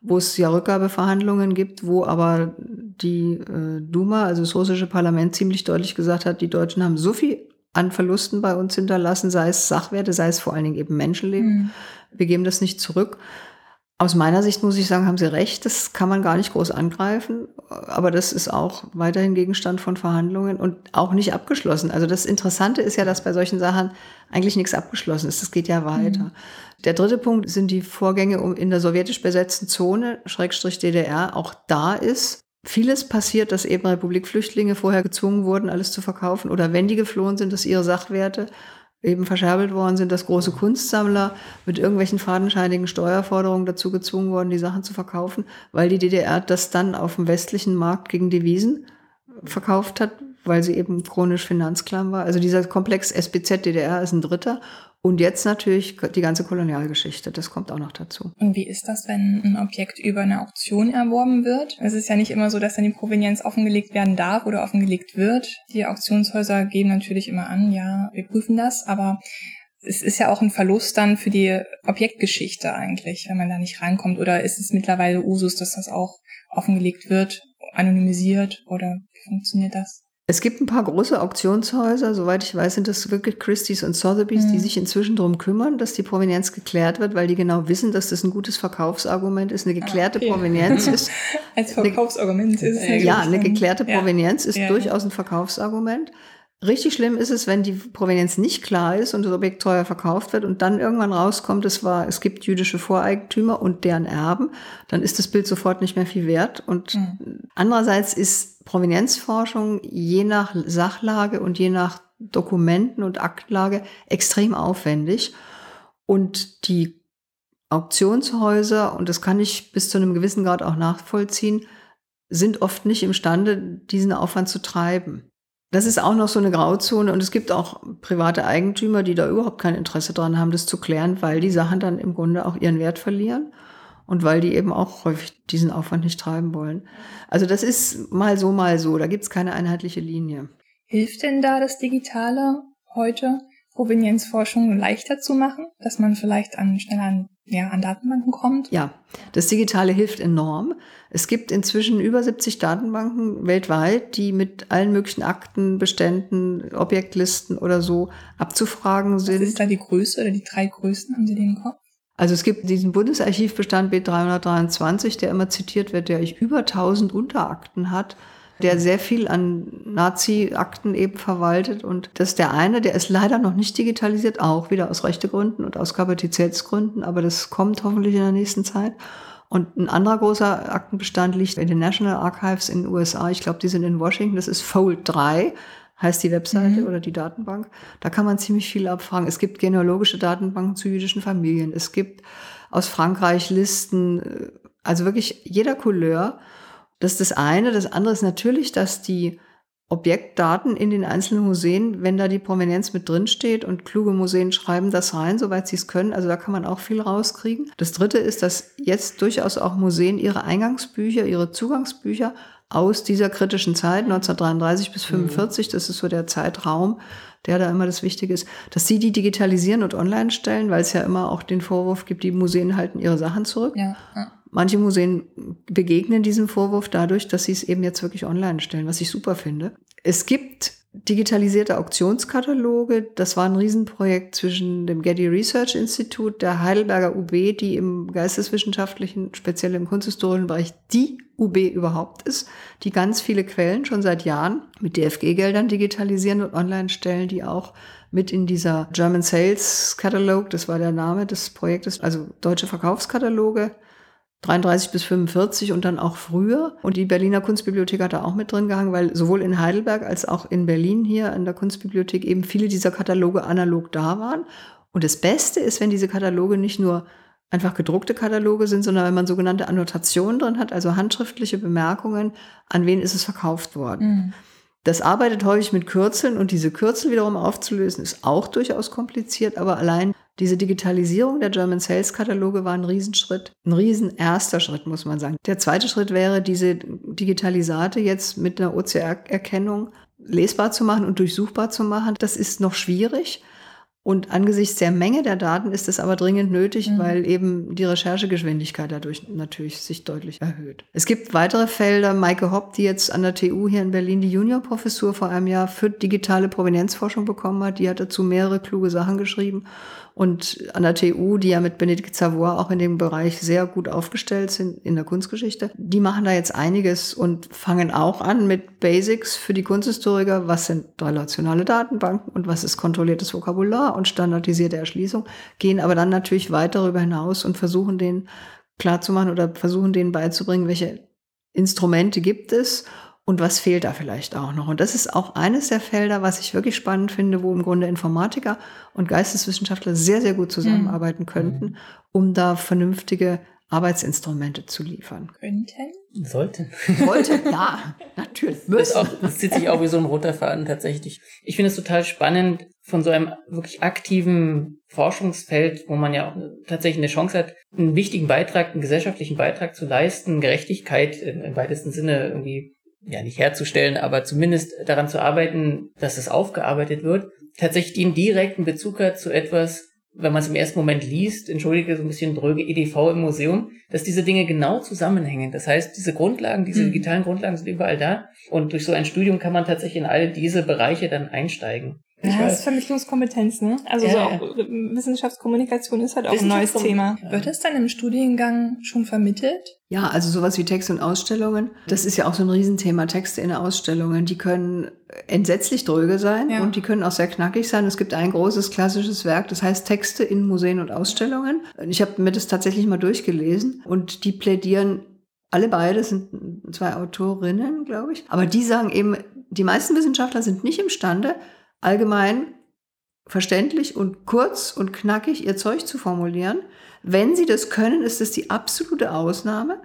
wo es ja Rückgabeverhandlungen gibt, wo aber die äh, Duma, also das russische Parlament, ziemlich deutlich gesagt hat, die Deutschen haben so viel an Verlusten bei uns hinterlassen, sei es Sachwerte, sei es vor allen Dingen eben Menschenleben. Mhm. Wir geben das nicht zurück. Aus meiner Sicht muss ich sagen, haben Sie recht, das kann man gar nicht groß angreifen, aber das ist auch weiterhin Gegenstand von Verhandlungen und auch nicht abgeschlossen. Also das Interessante ist ja, dass bei solchen Sachen eigentlich nichts abgeschlossen ist. Das geht ja weiter. Mhm. Der dritte Punkt sind die Vorgänge in der sowjetisch besetzten Zone, Schrägstrich DDR. Auch da ist vieles passiert, dass eben Republikflüchtlinge vorher gezwungen wurden, alles zu verkaufen oder wenn die geflohen sind, dass ihre Sachwerte eben verscherbelt worden sind, dass große Kunstsammler mit irgendwelchen fadenscheinigen Steuerforderungen dazu gezwungen wurden, die Sachen zu verkaufen, weil die DDR das dann auf dem westlichen Markt gegen Devisen verkauft hat, weil sie eben chronisch finanzklamm war. Also dieser Komplex SBZ DDR ist ein dritter. Und jetzt natürlich die ganze Kolonialgeschichte, das kommt auch noch dazu. Und wie ist das, wenn ein Objekt über eine Auktion erworben wird? Es ist ja nicht immer so, dass dann die Provenienz offengelegt werden darf oder offengelegt wird. Die Auktionshäuser geben natürlich immer an, ja, wir prüfen das, aber es ist ja auch ein Verlust dann für die Objektgeschichte eigentlich, wenn man da nicht reinkommt. Oder ist es mittlerweile Usus, dass das auch offengelegt wird, anonymisiert oder wie funktioniert das? Es gibt ein paar große Auktionshäuser, soweit ich weiß, sind das wirklich Christie's und Sotheby's, mhm. die sich inzwischen darum kümmern, dass die Provenienz geklärt wird, weil die genau wissen, dass das ein gutes Verkaufsargument ist. Eine geklärte ah, okay. Provenienz ist. Als Verkaufsargument ist es. Ja, eine geklärte Provenienz ja. ist ja. durchaus ein Verkaufsargument. Richtig schlimm ist es, wenn die Provenienz nicht klar ist und das Objekt teuer verkauft wird und dann irgendwann rauskommt, es war, es gibt jüdische Voreigentümer und deren Erben, dann ist das Bild sofort nicht mehr viel wert. Und mhm. andererseits ist Provenienzforschung je nach Sachlage und je nach Dokumenten und Aktlage extrem aufwendig. Und die Auktionshäuser, und das kann ich bis zu einem gewissen Grad auch nachvollziehen, sind oft nicht imstande, diesen Aufwand zu treiben. Das ist auch noch so eine Grauzone und es gibt auch private Eigentümer, die da überhaupt kein Interesse dran haben, das zu klären, weil die Sachen dann im Grunde auch ihren Wert verlieren. und weil die eben auch häufig diesen Aufwand nicht treiben wollen. Also das ist mal so, mal so. Da gibt es keine einheitliche Linie. Hilft denn da das Digitale heute, Provenienzforschung leichter zu machen, dass man vielleicht an, schneller an, ja, an Datenbanken kommt? Ja, das Digitale hilft enorm. Es gibt inzwischen über 70 Datenbanken weltweit, die mit allen möglichen Akten, Beständen, Objektlisten oder so abzufragen sind. Was ist da die Größe oder die drei größten? Haben Sie den im Kopf? Also es gibt diesen Bundesarchivbestand B323, der immer zitiert wird, der über 1000 Unterakten hat der sehr viel an Nazi-Akten eben verwaltet. Und das ist der eine, der ist leider noch nicht digitalisiert, auch wieder aus Rechtegründen und aus Kapazitätsgründen, aber das kommt hoffentlich in der nächsten Zeit. Und ein anderer großer Aktenbestand liegt in den National Archives in den USA. Ich glaube, die sind in Washington. Das ist Fold 3, heißt die Webseite mhm. oder die Datenbank. Da kann man ziemlich viel abfragen. Es gibt genealogische Datenbanken zu jüdischen Familien. Es gibt aus Frankreich Listen, also wirklich jeder Couleur. Das ist das eine. Das andere ist natürlich, dass die Objektdaten in den einzelnen Museen, wenn da die Provenienz mit drin steht und kluge Museen schreiben das rein, soweit sie es können. Also da kann man auch viel rauskriegen. Das dritte ist, dass jetzt durchaus auch Museen ihre Eingangsbücher, ihre Zugangsbücher aus dieser kritischen Zeit, 1933 bis 45, das ist so der Zeitraum, der da immer das Wichtige ist, dass sie die digitalisieren und online stellen, weil es ja immer auch den Vorwurf gibt, die Museen halten ihre Sachen zurück. Ja, ja. Manche Museen begegnen diesem Vorwurf dadurch, dass sie es eben jetzt wirklich online stellen, was ich super finde. Es gibt digitalisierte Auktionskataloge. Das war ein Riesenprojekt zwischen dem Getty Research Institute, der Heidelberger UB, die im geisteswissenschaftlichen, speziell im kunsthistorischen Bereich die UB überhaupt ist, die ganz viele Quellen schon seit Jahren mit DFG-Geldern digitalisieren und online stellen, die auch mit in dieser German Sales Catalog, das war der Name des Projektes, also deutsche Verkaufskataloge 33 bis 45 und dann auch früher. Und die Berliner Kunstbibliothek hat da auch mit drin gehangen, weil sowohl in Heidelberg als auch in Berlin hier an der Kunstbibliothek eben viele dieser Kataloge analog da waren. Und das Beste ist, wenn diese Kataloge nicht nur einfach gedruckte Kataloge sind, sondern wenn man sogenannte Annotationen drin hat, also handschriftliche Bemerkungen, an wen ist es verkauft worden. Mhm. Das arbeitet häufig mit Kürzeln und diese Kürzel wiederum aufzulösen ist auch durchaus kompliziert, aber allein diese Digitalisierung der German Sales Kataloge war ein Riesenschritt, ein riesen erster Schritt, muss man sagen. Der zweite Schritt wäre, diese Digitalisate jetzt mit einer OCR-Erkennung lesbar zu machen und durchsuchbar zu machen. Das ist noch schwierig. Und angesichts der Menge der Daten ist es aber dringend nötig, mhm. weil eben die Recherchegeschwindigkeit dadurch natürlich sich deutlich erhöht. Es gibt weitere Felder. Maike Hopp, die jetzt an der TU hier in Berlin die Juniorprofessur vor einem Jahr für digitale Provenienzforschung bekommen hat, die hat dazu mehrere kluge Sachen geschrieben. Und an der TU, die ja mit Benedikt Savoy auch in dem Bereich sehr gut aufgestellt sind in der Kunstgeschichte, die machen da jetzt einiges und fangen auch an mit Basics für die Kunsthistoriker. Was sind relationale Datenbanken und was ist kontrolliertes Vokabular und standardisierte Erschließung, gehen aber dann natürlich weit darüber hinaus und versuchen denen klarzumachen oder versuchen denen beizubringen, welche Instrumente gibt es und was fehlt da vielleicht auch noch. Und das ist auch eines der Felder, was ich wirklich spannend finde, wo im Grunde Informatiker und Geisteswissenschaftler sehr, sehr gut zusammenarbeiten mhm. könnten, um da vernünftige Arbeitsinstrumente zu liefern. Könnten? Sollten. Sollten, ja, natürlich. Das, auch, das zieht sich auch wie so ein roter Faden tatsächlich. Ich finde es total spannend, von so einem wirklich aktiven Forschungsfeld, wo man ja auch tatsächlich eine Chance hat, einen wichtigen Beitrag, einen gesellschaftlichen Beitrag zu leisten, Gerechtigkeit im weitesten Sinne irgendwie ja nicht herzustellen, aber zumindest daran zu arbeiten, dass es aufgearbeitet wird, tatsächlich den direkten Bezug hat zu etwas, wenn man es im ersten Moment liest, entschuldige so ein bisschen dröge EDV im Museum, dass diese Dinge genau zusammenhängen. Das heißt, diese Grundlagen, diese mhm. digitalen Grundlagen sind überall da und durch so ein Studium kann man tatsächlich in all diese Bereiche dann einsteigen. Ja, das ist Vermittlungskompetenz, ne? Also ja, so auch ja. Wissenschaftskommunikation ist halt auch ein neues Thema. Ja. Wird das dann im Studiengang schon vermittelt? Ja, also sowas wie Texte und Ausstellungen. Das ist ja auch so ein Riesenthema. Texte in Ausstellungen, die können entsetzlich dröge sein ja. und die können auch sehr knackig sein. Es gibt ein großes klassisches Werk, das heißt Texte in Museen und Ausstellungen. Ich habe mir das tatsächlich mal durchgelesen und die plädieren alle beide sind zwei Autorinnen, glaube ich. Aber die sagen eben, die meisten Wissenschaftler sind nicht imstande, allgemein verständlich und kurz und knackig ihr Zeug zu formulieren. Wenn sie das können, ist es die absolute Ausnahme.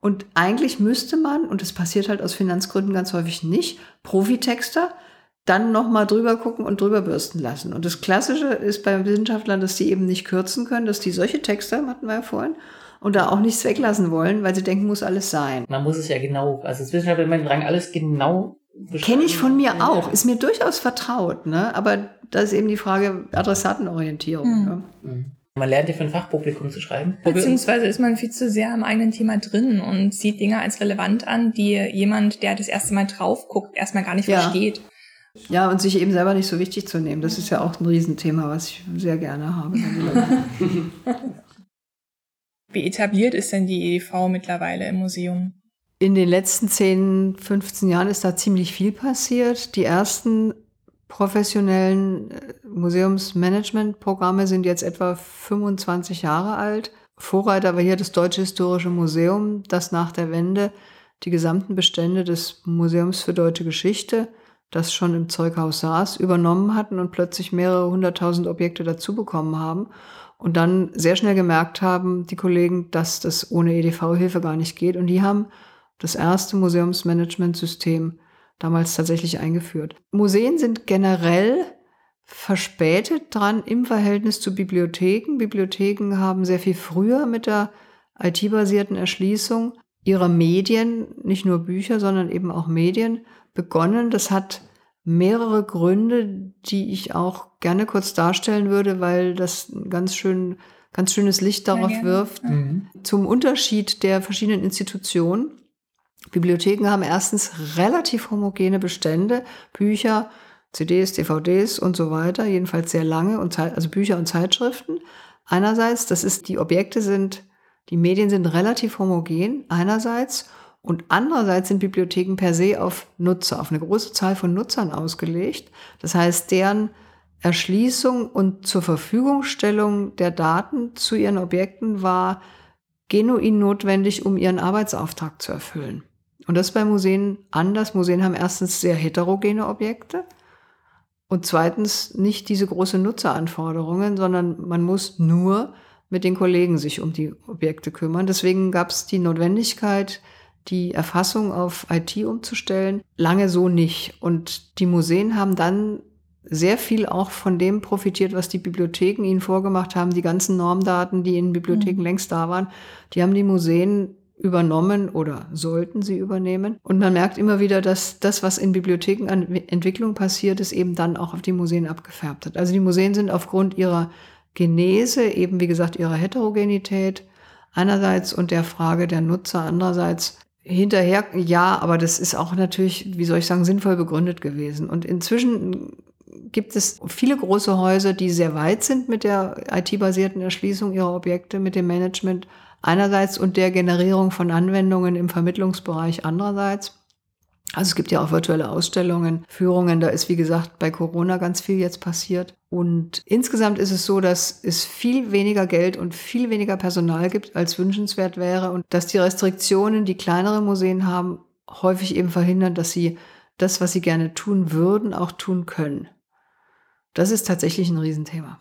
Und eigentlich müsste man, und das passiert halt aus Finanzgründen ganz häufig nicht, Profitexter dann nochmal drüber gucken und drüber bürsten lassen. Und das Klassische ist bei Wissenschaftlern, dass die eben nicht kürzen können, dass die solche Texte, hatten wir ja vorhin, und da auch nichts weglassen wollen, weil sie denken, muss alles sein. Man muss es ja genau, also das Wissenschaftler immer Drang, alles genau Kenne ich von mir auch, ist mir durchaus vertraut, ne? aber da ist eben die Frage Adressatenorientierung. Mhm. Ne? Mhm. Man lernt ja für ein Fachpublikum zu schreiben. Beziehungsweise ist man viel zu sehr im eigenen Thema drin und sieht Dinge als relevant an, die jemand, der das erste Mal drauf guckt, erstmal gar nicht ja. versteht. Ja, und sich eben selber nicht so wichtig zu nehmen. Das ist ja auch ein Riesenthema, was ich sehr gerne habe. Wie etabliert ist denn die EDV mittlerweile im Museum? In den letzten 10, 15 Jahren ist da ziemlich viel passiert. Die ersten professionellen äh, Museumsmanagementprogramme sind jetzt etwa 25 Jahre alt. Vorreiter war hier das Deutsche Historische Museum, das nach der Wende die gesamten Bestände des Museums für Deutsche Geschichte, das schon im Zeughaus saß, übernommen hatten und plötzlich mehrere hunderttausend Objekte dazu bekommen haben und dann sehr schnell gemerkt haben, die Kollegen, dass das ohne EDV-Hilfe gar nicht geht. Und die haben das erste Museumsmanagementsystem damals tatsächlich eingeführt. Museen sind generell verspätet dran im Verhältnis zu Bibliotheken. Bibliotheken haben sehr viel früher mit der IT-basierten Erschließung ihrer Medien, nicht nur Bücher, sondern eben auch Medien begonnen. Das hat mehrere Gründe, die ich auch gerne kurz darstellen würde, weil das ein ganz schön ganz schönes Licht darauf wirft. Mhm. Zum Unterschied der verschiedenen Institutionen Bibliotheken haben erstens relativ homogene Bestände, Bücher, CDs, DVDs und so weiter, jedenfalls sehr lange, und also Bücher und Zeitschriften. Einerseits, das ist, die Objekte sind, die Medien sind relativ homogen, einerseits, und andererseits sind Bibliotheken per se auf Nutzer, auf eine große Zahl von Nutzern ausgelegt. Das heißt, deren Erschließung und zur Verfügungstellung der Daten zu ihren Objekten war genuin notwendig, um ihren Arbeitsauftrag zu erfüllen. Und das ist bei Museen anders. Museen haben erstens sehr heterogene Objekte und zweitens nicht diese große Nutzeranforderungen, sondern man muss nur mit den Kollegen sich um die Objekte kümmern. Deswegen gab es die Notwendigkeit, die Erfassung auf IT umzustellen. Lange so nicht. Und die Museen haben dann sehr viel auch von dem profitiert, was die Bibliotheken ihnen vorgemacht haben. Die ganzen Normdaten, die in Bibliotheken mhm. längst da waren, die haben die Museen übernommen oder sollten sie übernehmen. Und man merkt immer wieder, dass das, was in Bibliotheken an Entwicklung passiert ist, eben dann auch auf die Museen abgefärbt hat. Also die Museen sind aufgrund ihrer Genese, eben wie gesagt ihrer Heterogenität einerseits und der Frage der Nutzer andererseits hinterher, ja, aber das ist auch natürlich, wie soll ich sagen, sinnvoll begründet gewesen. Und inzwischen gibt es viele große Häuser, die sehr weit sind mit der IT-basierten Erschließung ihrer Objekte, mit dem Management einerseits und der Generierung von Anwendungen im Vermittlungsbereich andererseits. Also es gibt ja auch virtuelle Ausstellungen, Führungen, da ist wie gesagt bei Corona ganz viel jetzt passiert. Und insgesamt ist es so, dass es viel weniger Geld und viel weniger Personal gibt, als wünschenswert wäre und dass die Restriktionen, die kleinere Museen haben, häufig eben verhindern, dass sie das, was sie gerne tun würden, auch tun können. Das ist tatsächlich ein Riesenthema.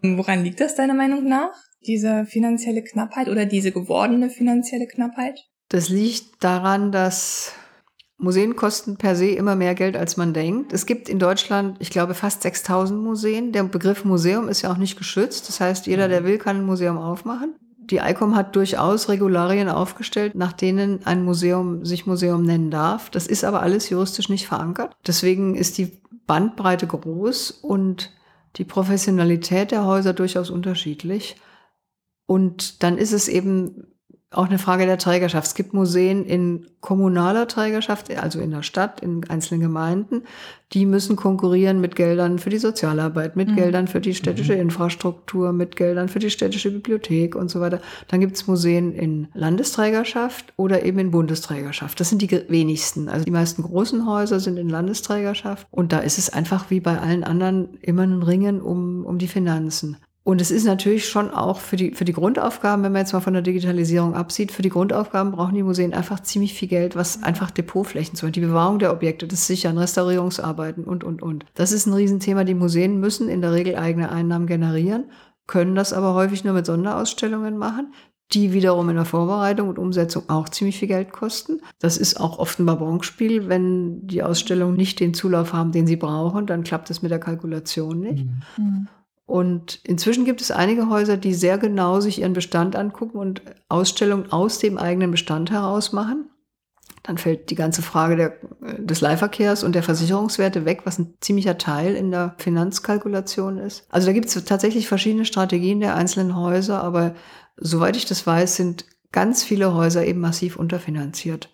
Woran liegt das deiner Meinung nach? Diese finanzielle Knappheit oder diese gewordene finanzielle Knappheit? Das liegt daran, dass Museen kosten per se immer mehr Geld, als man denkt. Es gibt in Deutschland, ich glaube, fast 6000 Museen. Der Begriff Museum ist ja auch nicht geschützt. Das heißt, jeder, der will, kann ein Museum aufmachen. Die ICOM hat durchaus Regularien aufgestellt, nach denen ein Museum sich Museum nennen darf. Das ist aber alles juristisch nicht verankert. Deswegen ist die Bandbreite groß und die Professionalität der Häuser durchaus unterschiedlich. Und dann ist es eben auch eine Frage der Trägerschaft. Es gibt Museen in kommunaler Trägerschaft, also in der Stadt, in einzelnen Gemeinden, die müssen konkurrieren mit Geldern für die Sozialarbeit, mit mhm. Geldern für die städtische mhm. Infrastruktur, mit Geldern für die städtische Bibliothek und so weiter. Dann gibt es Museen in Landesträgerschaft oder eben in Bundesträgerschaft. Das sind die wenigsten. Also die meisten großen Häuser sind in Landesträgerschaft und da ist es einfach wie bei allen anderen immer ein Ringen um, um die Finanzen. Und es ist natürlich schon auch für die, für die Grundaufgaben, wenn man jetzt mal von der Digitalisierung absieht, für die Grundaufgaben brauchen die Museen einfach ziemlich viel Geld, was einfach Depotflächen zu Die Bewahrung der Objekte, das Sichern, Restaurierungsarbeiten und, und, und. Das ist ein Riesenthema. Die Museen müssen in der Regel eigene Einnahmen generieren, können das aber häufig nur mit Sonderausstellungen machen, die wiederum in der Vorbereitung und Umsetzung auch ziemlich viel Geld kosten. Das ist auch oft ein Babonspiel. Wenn die Ausstellungen nicht den Zulauf haben, den sie brauchen, dann klappt es mit der Kalkulation nicht. Mhm. Und inzwischen gibt es einige Häuser, die sehr genau sich ihren Bestand angucken und Ausstellungen aus dem eigenen Bestand heraus machen. Dann fällt die ganze Frage der, des Leihverkehrs und der Versicherungswerte weg, was ein ziemlicher Teil in der Finanzkalkulation ist. Also da gibt es tatsächlich verschiedene Strategien der einzelnen Häuser, aber soweit ich das weiß, sind ganz viele Häuser eben massiv unterfinanziert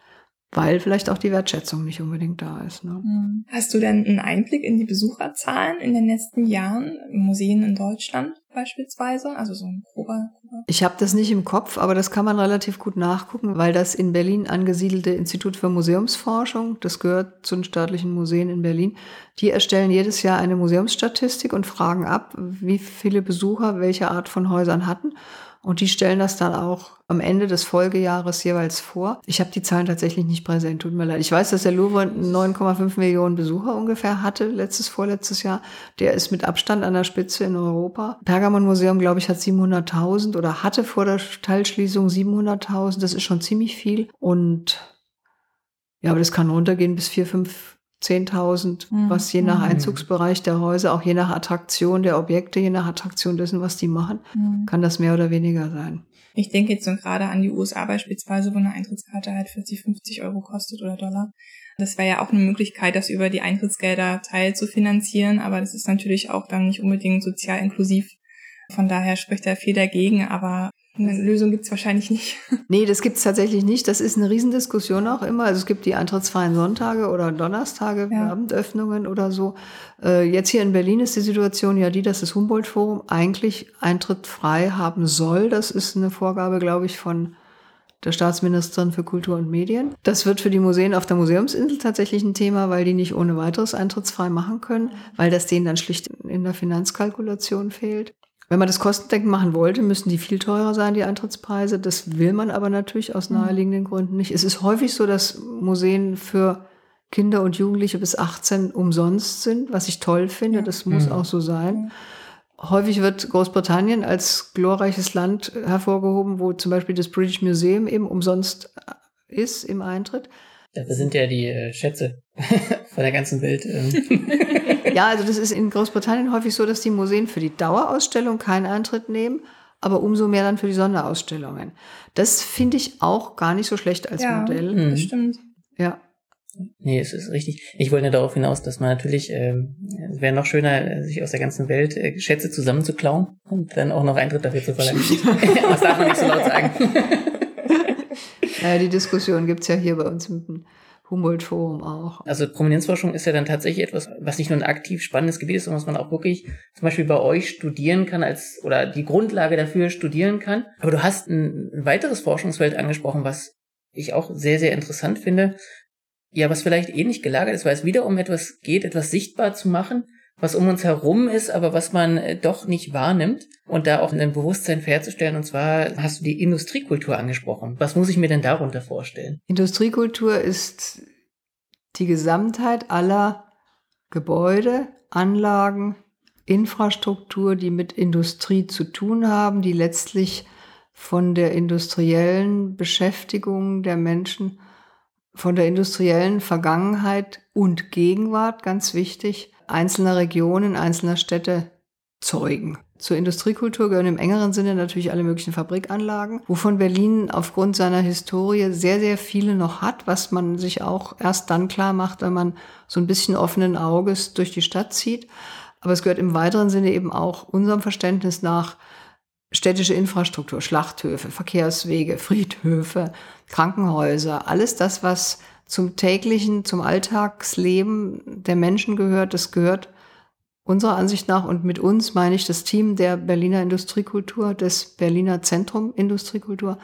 weil vielleicht auch die Wertschätzung nicht unbedingt da ist. Ne? Hm. Hast du denn einen Einblick in die Besucherzahlen in den letzten Jahren Museen in Deutschland beispielsweise? Also so ein grober. grober ich habe das nicht im Kopf, aber das kann man relativ gut nachgucken, weil das in Berlin angesiedelte Institut für Museumsforschung, das gehört zu den staatlichen Museen in Berlin, die erstellen jedes Jahr eine Museumsstatistik und fragen ab, wie viele Besucher welche Art von Häusern hatten. Und die stellen das dann auch am Ende des Folgejahres jeweils vor. Ich habe die Zahlen tatsächlich nicht präsent, tut mir leid. Ich weiß, dass der Louvre 9,5 Millionen Besucher ungefähr hatte, letztes, vorletztes Jahr. Der ist mit Abstand an der Spitze in Europa. Pergamon Museum, glaube ich, hat 700.000 oder hatte vor der Teilschließung 700.000. Das ist schon ziemlich viel. Und ja, aber das kann runtergehen bis 4, 5 10.000, mhm. was je nach mhm. Einzugsbereich der Häuser, auch je nach Attraktion der Objekte, je nach Attraktion dessen, was die machen, mhm. kann das mehr oder weniger sein. Ich denke jetzt so gerade an die USA beispielsweise, wo eine Eintrittskarte halt 40, 50 Euro kostet oder Dollar. Das wäre ja auch eine Möglichkeit, das über die Eintrittsgelder teil zu finanzieren, aber das ist natürlich auch dann nicht unbedingt sozial inklusiv. Von daher spricht da viel dagegen, aber eine Lösung gibt's wahrscheinlich nicht. Nee, das gibt's tatsächlich nicht. Das ist eine Riesendiskussion auch immer. Also es gibt die eintrittsfreien Sonntage oder Donnerstage, ja. Abendöffnungen oder so. Äh, jetzt hier in Berlin ist die Situation ja die, dass das Humboldt-Forum eigentlich Eintritt frei haben soll. Das ist eine Vorgabe, glaube ich, von der Staatsministerin für Kultur und Medien. Das wird für die Museen auf der Museumsinsel tatsächlich ein Thema, weil die nicht ohne weiteres eintrittsfrei machen können, weil das denen dann schlicht in der Finanzkalkulation fehlt. Wenn man das kostendeckend machen wollte, müssten die viel teurer sein, die Eintrittspreise. Das will man aber natürlich aus mhm. naheliegenden Gründen nicht. Es ist häufig so, dass Museen für Kinder und Jugendliche bis 18 umsonst sind, was ich toll finde. Ja. Das muss mhm. auch so sein. Häufig wird Großbritannien als glorreiches Land hervorgehoben, wo zum Beispiel das British Museum eben umsonst ist im Eintritt. Dafür sind ja die äh, Schätze von der ganzen Welt. Ähm. ja, also das ist in Großbritannien häufig so, dass die Museen für die Dauerausstellung keinen Eintritt nehmen, aber umso mehr dann für die Sonderausstellungen. Das finde ich auch gar nicht so schlecht als ja, Modell. Mhm. Das stimmt. Ja. Nee, es ist richtig. Ich wollte darauf hinaus, dass man natürlich, ähm, es wäre noch schöner, sich aus der ganzen Welt äh, Schätze zusammenzuklauen und dann auch noch Eintritt dafür zu verlangen. das darf man nicht so laut sagen. Ja, die Diskussion gibt's ja hier bei uns dem Humboldt-Forum auch. Also Prominenzforschung ist ja dann tatsächlich etwas, was nicht nur ein aktiv spannendes Gebiet ist, sondern was man auch wirklich zum Beispiel bei euch studieren kann als oder die Grundlage dafür studieren kann. Aber du hast ein, ein weiteres Forschungsfeld angesprochen, was ich auch sehr, sehr interessant finde. Ja, was vielleicht ähnlich gelagert ist, weil es wieder um etwas geht, etwas sichtbar zu machen, was um uns herum ist, aber was man äh, doch nicht wahrnimmt und da auch ein Bewusstsein herzustellen. Und zwar hast du die Industriekultur angesprochen. Was muss ich mir denn darunter vorstellen? Industriekultur ist die Gesamtheit aller Gebäude, Anlagen, Infrastruktur, die mit Industrie zu tun haben, die letztlich von der industriellen Beschäftigung der Menschen, von der industriellen Vergangenheit und Gegenwart, ganz wichtig, einzelner Regionen, einzelner Städte zeugen. Zur Industriekultur gehören im engeren Sinne natürlich alle möglichen Fabrikanlagen, wovon Berlin aufgrund seiner Historie sehr, sehr viele noch hat, was man sich auch erst dann klar macht, wenn man so ein bisschen offenen Auges durch die Stadt zieht. Aber es gehört im weiteren Sinne eben auch unserem Verständnis nach städtische Infrastruktur, Schlachthöfe, Verkehrswege, Friedhöfe, Krankenhäuser, alles das, was zum täglichen, zum Alltagsleben der Menschen gehört. Das gehört unserer Ansicht nach und mit uns meine ich das Team der Berliner Industriekultur, des Berliner Zentrum Industriekultur,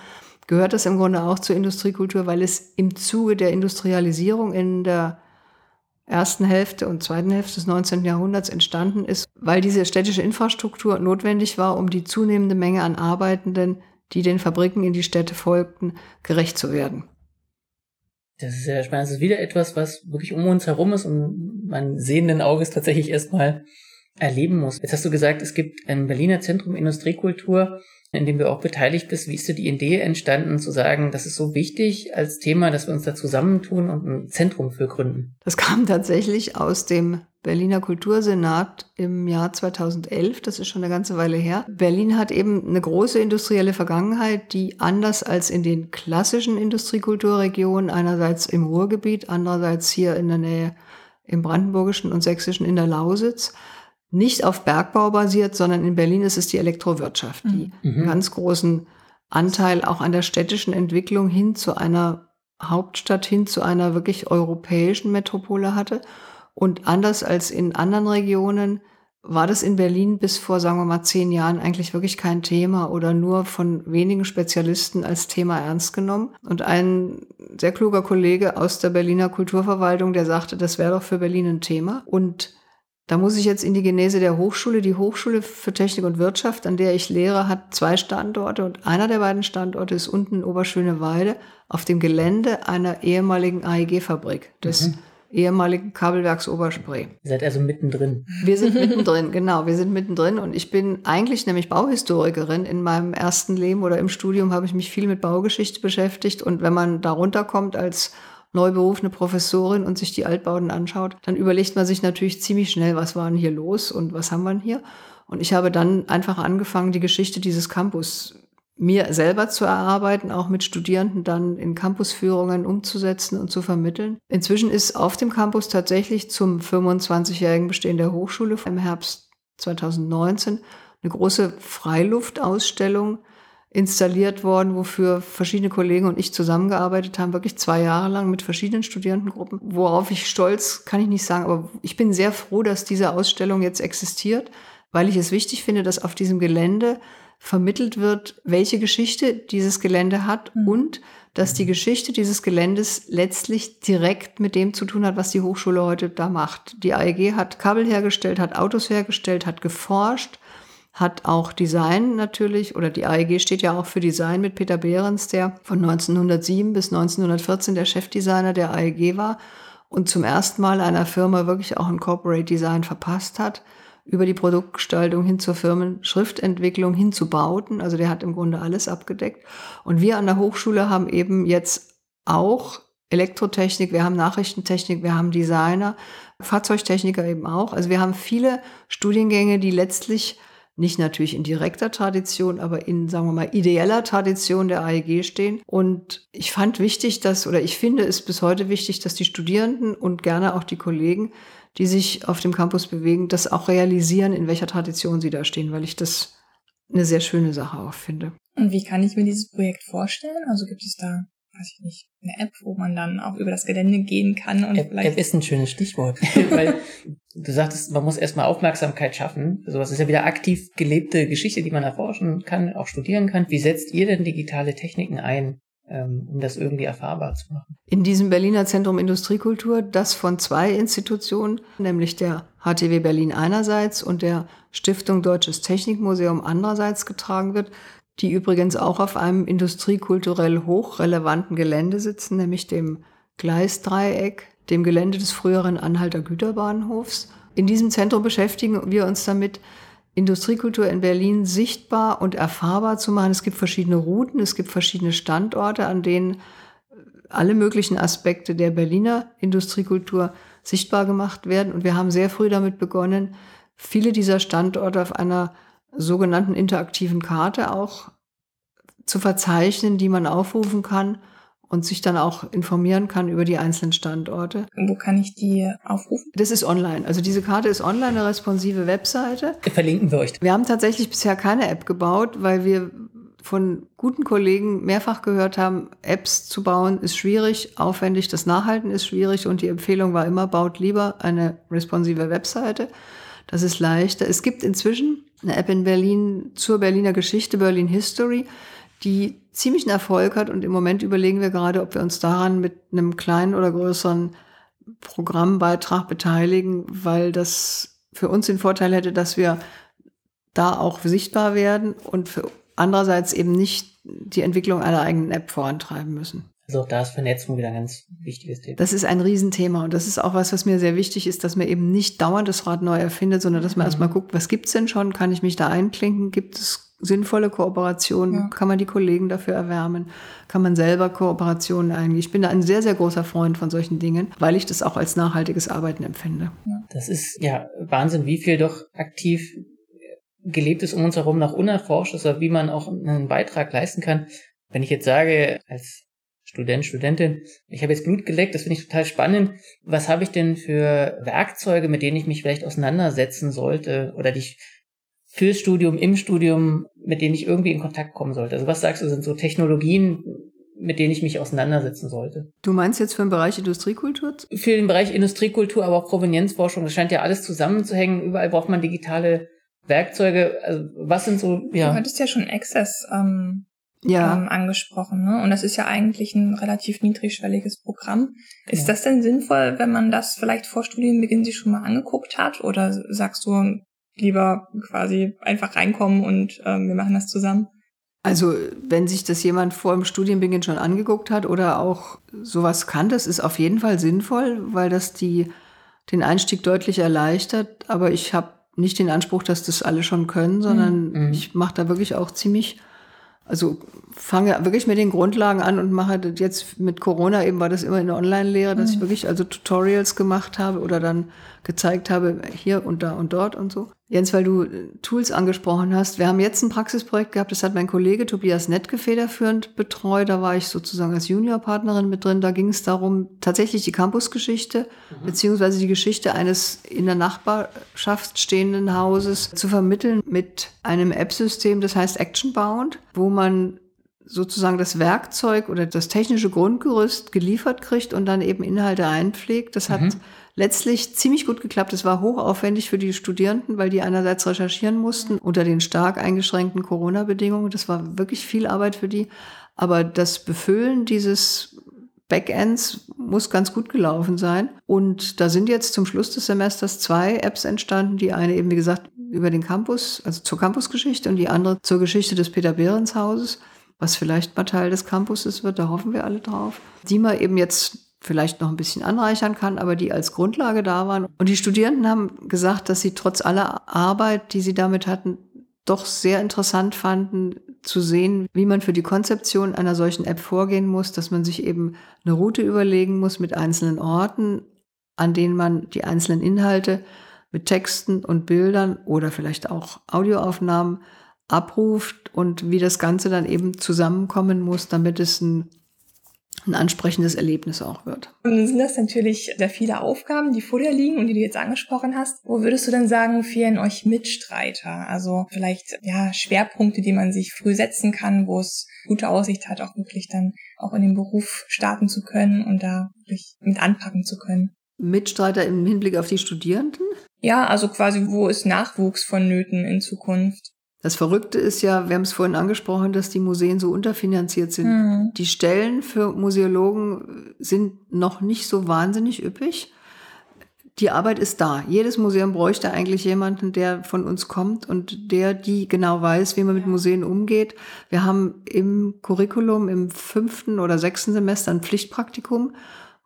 gehört das im Grunde auch zur Industriekultur, weil es im Zuge der Industrialisierung in der ersten Hälfte und zweiten Hälfte des 19. Jahrhunderts entstanden ist, weil diese städtische Infrastruktur notwendig war, um die zunehmende Menge an Arbeitenden, die den Fabriken in die Städte folgten, gerecht zu werden. Das ist sehr spannend. Das ist wieder etwas, was wirklich um uns herum ist und mein sehenden Auges tatsächlich erstmal erleben muss. Jetzt hast du gesagt, es gibt ein Berliner Zentrum Industriekultur, in dem du auch beteiligt bist. Wie ist dir die Idee entstanden, zu sagen, das ist so wichtig als Thema, dass wir uns da zusammentun und ein Zentrum für gründen? Das kam tatsächlich aus dem Berliner Kultursenat im Jahr 2011. Das ist schon eine ganze Weile her. Berlin hat eben eine große industrielle Vergangenheit, die anders als in den klassischen Industriekulturregionen, einerseits im Ruhrgebiet, andererseits hier in der Nähe im Brandenburgischen und Sächsischen in der Lausitz, nicht auf Bergbau basiert, sondern in Berlin ist es die Elektrowirtschaft, die mhm. einen ganz großen Anteil auch an der städtischen Entwicklung hin zu einer Hauptstadt, hin zu einer wirklich europäischen Metropole hatte. Und anders als in anderen Regionen war das in Berlin bis vor, sagen wir mal, zehn Jahren eigentlich wirklich kein Thema oder nur von wenigen Spezialisten als Thema ernst genommen. Und ein sehr kluger Kollege aus der Berliner Kulturverwaltung, der sagte, das wäre doch für Berlin ein Thema. Und da muss ich jetzt in die Genese der Hochschule. Die Hochschule für Technik und Wirtschaft, an der ich lehre, hat zwei Standorte und einer der beiden Standorte ist unten in Oberschöneweide auf dem Gelände einer ehemaligen AEG-Fabrik des mhm. ehemaligen Kabelwerks Oberspree. Ihr seid also mittendrin. Wir sind mittendrin, genau. Wir sind mittendrin und ich bin eigentlich nämlich Bauhistorikerin. In meinem ersten Leben oder im Studium habe ich mich viel mit Baugeschichte beschäftigt und wenn man da runterkommt als neu berufene Professorin und sich die Altbauten anschaut, dann überlegt man sich natürlich ziemlich schnell, was war denn hier los und was haben wir hier. Und ich habe dann einfach angefangen, die Geschichte dieses Campus mir selber zu erarbeiten, auch mit Studierenden dann in Campusführungen umzusetzen und zu vermitteln. Inzwischen ist auf dem Campus tatsächlich zum 25-jährigen Bestehen der Hochschule im Herbst 2019 eine große Freiluftausstellung installiert worden, wofür verschiedene Kollegen und ich zusammengearbeitet haben, wirklich zwei Jahre lang mit verschiedenen Studierendengruppen. Worauf ich stolz, kann ich nicht sagen, aber ich bin sehr froh, dass diese Ausstellung jetzt existiert, weil ich es wichtig finde, dass auf diesem Gelände vermittelt wird, welche Geschichte dieses Gelände hat mhm. und dass die Geschichte dieses Geländes letztlich direkt mit dem zu tun hat, was die Hochschule heute da macht. Die AEG hat Kabel hergestellt, hat Autos hergestellt, hat geforscht, hat auch Design natürlich, oder die AEG steht ja auch für Design mit Peter Behrens, der von 1907 bis 1914 der Chefdesigner der AEG war und zum ersten Mal einer Firma wirklich auch ein Corporate Design verpasst hat, über die Produktgestaltung hin zur Firmenschriftentwicklung, hin zu Bauten. Also der hat im Grunde alles abgedeckt. Und wir an der Hochschule haben eben jetzt auch Elektrotechnik, wir haben Nachrichtentechnik, wir haben Designer, Fahrzeugtechniker eben auch. Also wir haben viele Studiengänge, die letztlich nicht natürlich in direkter Tradition, aber in, sagen wir mal, ideeller Tradition der AEG stehen. Und ich fand wichtig, dass, oder ich finde es bis heute wichtig, dass die Studierenden und gerne auch die Kollegen, die sich auf dem Campus bewegen, das auch realisieren, in welcher Tradition sie da stehen, weil ich das eine sehr schöne Sache auch finde. Und wie kann ich mir dieses Projekt vorstellen? Also gibt es da weiß ich nicht, eine App, wo man dann auch über das Gelände gehen kann und App, vielleicht. App ist ein schönes Stichwort. Weil du sagtest, man muss erstmal Aufmerksamkeit schaffen. Sowas ist ja wieder aktiv gelebte Geschichte, die man erforschen kann, auch studieren kann. Wie setzt ihr denn digitale Techniken ein? Ähm, um das irgendwie erfahrbar zu machen. In diesem Berliner Zentrum Industriekultur, das von zwei Institutionen, nämlich der HTW Berlin einerseits und der Stiftung Deutsches Technikmuseum andererseits getragen wird, die übrigens auch auf einem industriekulturell hochrelevanten Gelände sitzen, nämlich dem Gleisdreieck, dem Gelände des früheren Anhalter Güterbahnhofs. In diesem Zentrum beschäftigen wir uns damit, Industriekultur in Berlin sichtbar und erfahrbar zu machen. Es gibt verschiedene Routen, es gibt verschiedene Standorte, an denen alle möglichen Aspekte der Berliner Industriekultur sichtbar gemacht werden. Und wir haben sehr früh damit begonnen, viele dieser Standorte auf einer sogenannten interaktiven Karte auch zu verzeichnen, die man aufrufen kann und sich dann auch informieren kann über die einzelnen Standorte. Wo kann ich die aufrufen? Das ist online. Also diese Karte ist online, eine responsive Webseite. Verlinken wir euch. Wir haben tatsächlich bisher keine App gebaut, weil wir von guten Kollegen mehrfach gehört haben, Apps zu bauen ist schwierig, aufwendig, das Nachhalten ist schwierig und die Empfehlung war immer, baut lieber eine responsive Webseite. Das ist leichter. Es gibt inzwischen eine App in Berlin zur Berliner Geschichte, Berlin History, die ziemlichen Erfolg hat. Und im Moment überlegen wir gerade, ob wir uns daran mit einem kleinen oder größeren Programmbeitrag beteiligen, weil das für uns den Vorteil hätte, dass wir da auch sichtbar werden und für andererseits eben nicht die Entwicklung einer eigenen App vorantreiben müssen. Also auch da ist Vernetzung wieder ein ganz wichtiges Thema. Das ist ein Riesenthema und das ist auch was, was mir sehr wichtig ist, dass man eben nicht dauernd das Rad neu erfindet, sondern dass man mhm. erstmal guckt, was gibt's denn schon? Kann ich mich da einklinken? Gibt es sinnvolle Kooperationen? Ja. Kann man die Kollegen dafür erwärmen? Kann man selber Kooperationen eingehen? Ich bin da ein sehr, sehr großer Freund von solchen Dingen, weil ich das auch als nachhaltiges Arbeiten empfinde. Das ist ja Wahnsinn, wie viel doch aktiv gelebt ist um uns herum noch unerforscht ist, aber wie man auch einen Beitrag leisten kann. Wenn ich jetzt sage, als Student, Studentin, ich habe jetzt Blut geleckt, das finde ich total spannend. Was habe ich denn für Werkzeuge, mit denen ich mich vielleicht auseinandersetzen sollte oder die ich fürs Studium, im Studium, mit denen ich irgendwie in Kontakt kommen sollte? Also was sagst du, sind so Technologien, mit denen ich mich auseinandersetzen sollte? Du meinst jetzt für den Bereich Industriekultur? Für den Bereich Industriekultur, aber auch Provenienzforschung. Das scheint ja alles zusammenzuhängen. Überall braucht man digitale Werkzeuge. Also was sind so, ja. Du hattest ja schon Access ähm, ja. ähm, angesprochen. Ne? Und das ist ja eigentlich ein relativ niedrigschwelliges Programm. Ist ja. das denn sinnvoll, wenn man das vielleicht vor Studienbeginn sich schon mal angeguckt hat? Oder sagst du lieber quasi einfach reinkommen und ähm, wir machen das zusammen? Also wenn sich das jemand vor dem Studienbeginn schon angeguckt hat oder auch sowas kann, das ist auf jeden Fall sinnvoll, weil das die, den Einstieg deutlich erleichtert. Aber ich habe nicht den Anspruch, dass das alle schon können, sondern mhm. ich mache da wirklich auch ziemlich also fange wirklich mit den Grundlagen an und mache das jetzt mit Corona eben war das immer in der Online-Lehre, dass ich mhm. wirklich also Tutorials gemacht habe oder dann gezeigt habe, hier und da und dort und so. Jens, weil du äh, Tools angesprochen hast, wir haben jetzt ein Praxisprojekt gehabt, das hat mein Kollege Tobias Nettke federführend betreut, da war ich sozusagen als Juniorpartnerin mit drin, da ging es darum, tatsächlich die Campusgeschichte, mhm. beziehungsweise die Geschichte eines in der Nachbarschaft stehenden Hauses zu vermitteln mit einem App-System, das heißt Actionbound, wo man sozusagen das Werkzeug oder das technische Grundgerüst geliefert kriegt und dann eben Inhalte einpflegt. Das hat mhm letztlich ziemlich gut geklappt. Es war hochaufwendig für die Studierenden, weil die einerseits recherchieren mussten unter den stark eingeschränkten Corona-Bedingungen. Das war wirklich viel Arbeit für die. Aber das Befüllen dieses Backends muss ganz gut gelaufen sein. Und da sind jetzt zum Schluss des Semesters zwei Apps entstanden. Die eine eben, wie gesagt, über den Campus, also zur Campusgeschichte und die andere zur Geschichte des Peter Behrens Hauses, was vielleicht mal Teil des Campuses wird, da hoffen wir alle drauf. Die man eben jetzt vielleicht noch ein bisschen anreichern kann, aber die als Grundlage da waren. Und die Studierenden haben gesagt, dass sie trotz aller Arbeit, die sie damit hatten, doch sehr interessant fanden zu sehen, wie man für die Konzeption einer solchen App vorgehen muss, dass man sich eben eine Route überlegen muss mit einzelnen Orten, an denen man die einzelnen Inhalte mit Texten und Bildern oder vielleicht auch Audioaufnahmen abruft und wie das Ganze dann eben zusammenkommen muss, damit es ein ein ansprechendes Erlebnis auch wird. Und dann sind das natürlich sehr viele Aufgaben, die vor dir liegen und die du jetzt angesprochen hast. Wo würdest du denn sagen, fehlen euch Mitstreiter? Also vielleicht ja Schwerpunkte, die man sich früh setzen kann, wo es gute Aussicht hat, auch wirklich dann auch in den Beruf starten zu können und da wirklich mit anpacken zu können. Mitstreiter im Hinblick auf die Studierenden? Ja, also quasi, wo ist Nachwuchs vonnöten in Zukunft? Das Verrückte ist ja, wir haben es vorhin angesprochen, dass die Museen so unterfinanziert sind. Mhm. Die Stellen für Museologen sind noch nicht so wahnsinnig üppig. Die Arbeit ist da. Jedes Museum bräuchte eigentlich jemanden, der von uns kommt und der die genau weiß, wie man mit Museen umgeht. Wir haben im Curriculum im fünften oder sechsten Semester ein Pflichtpraktikum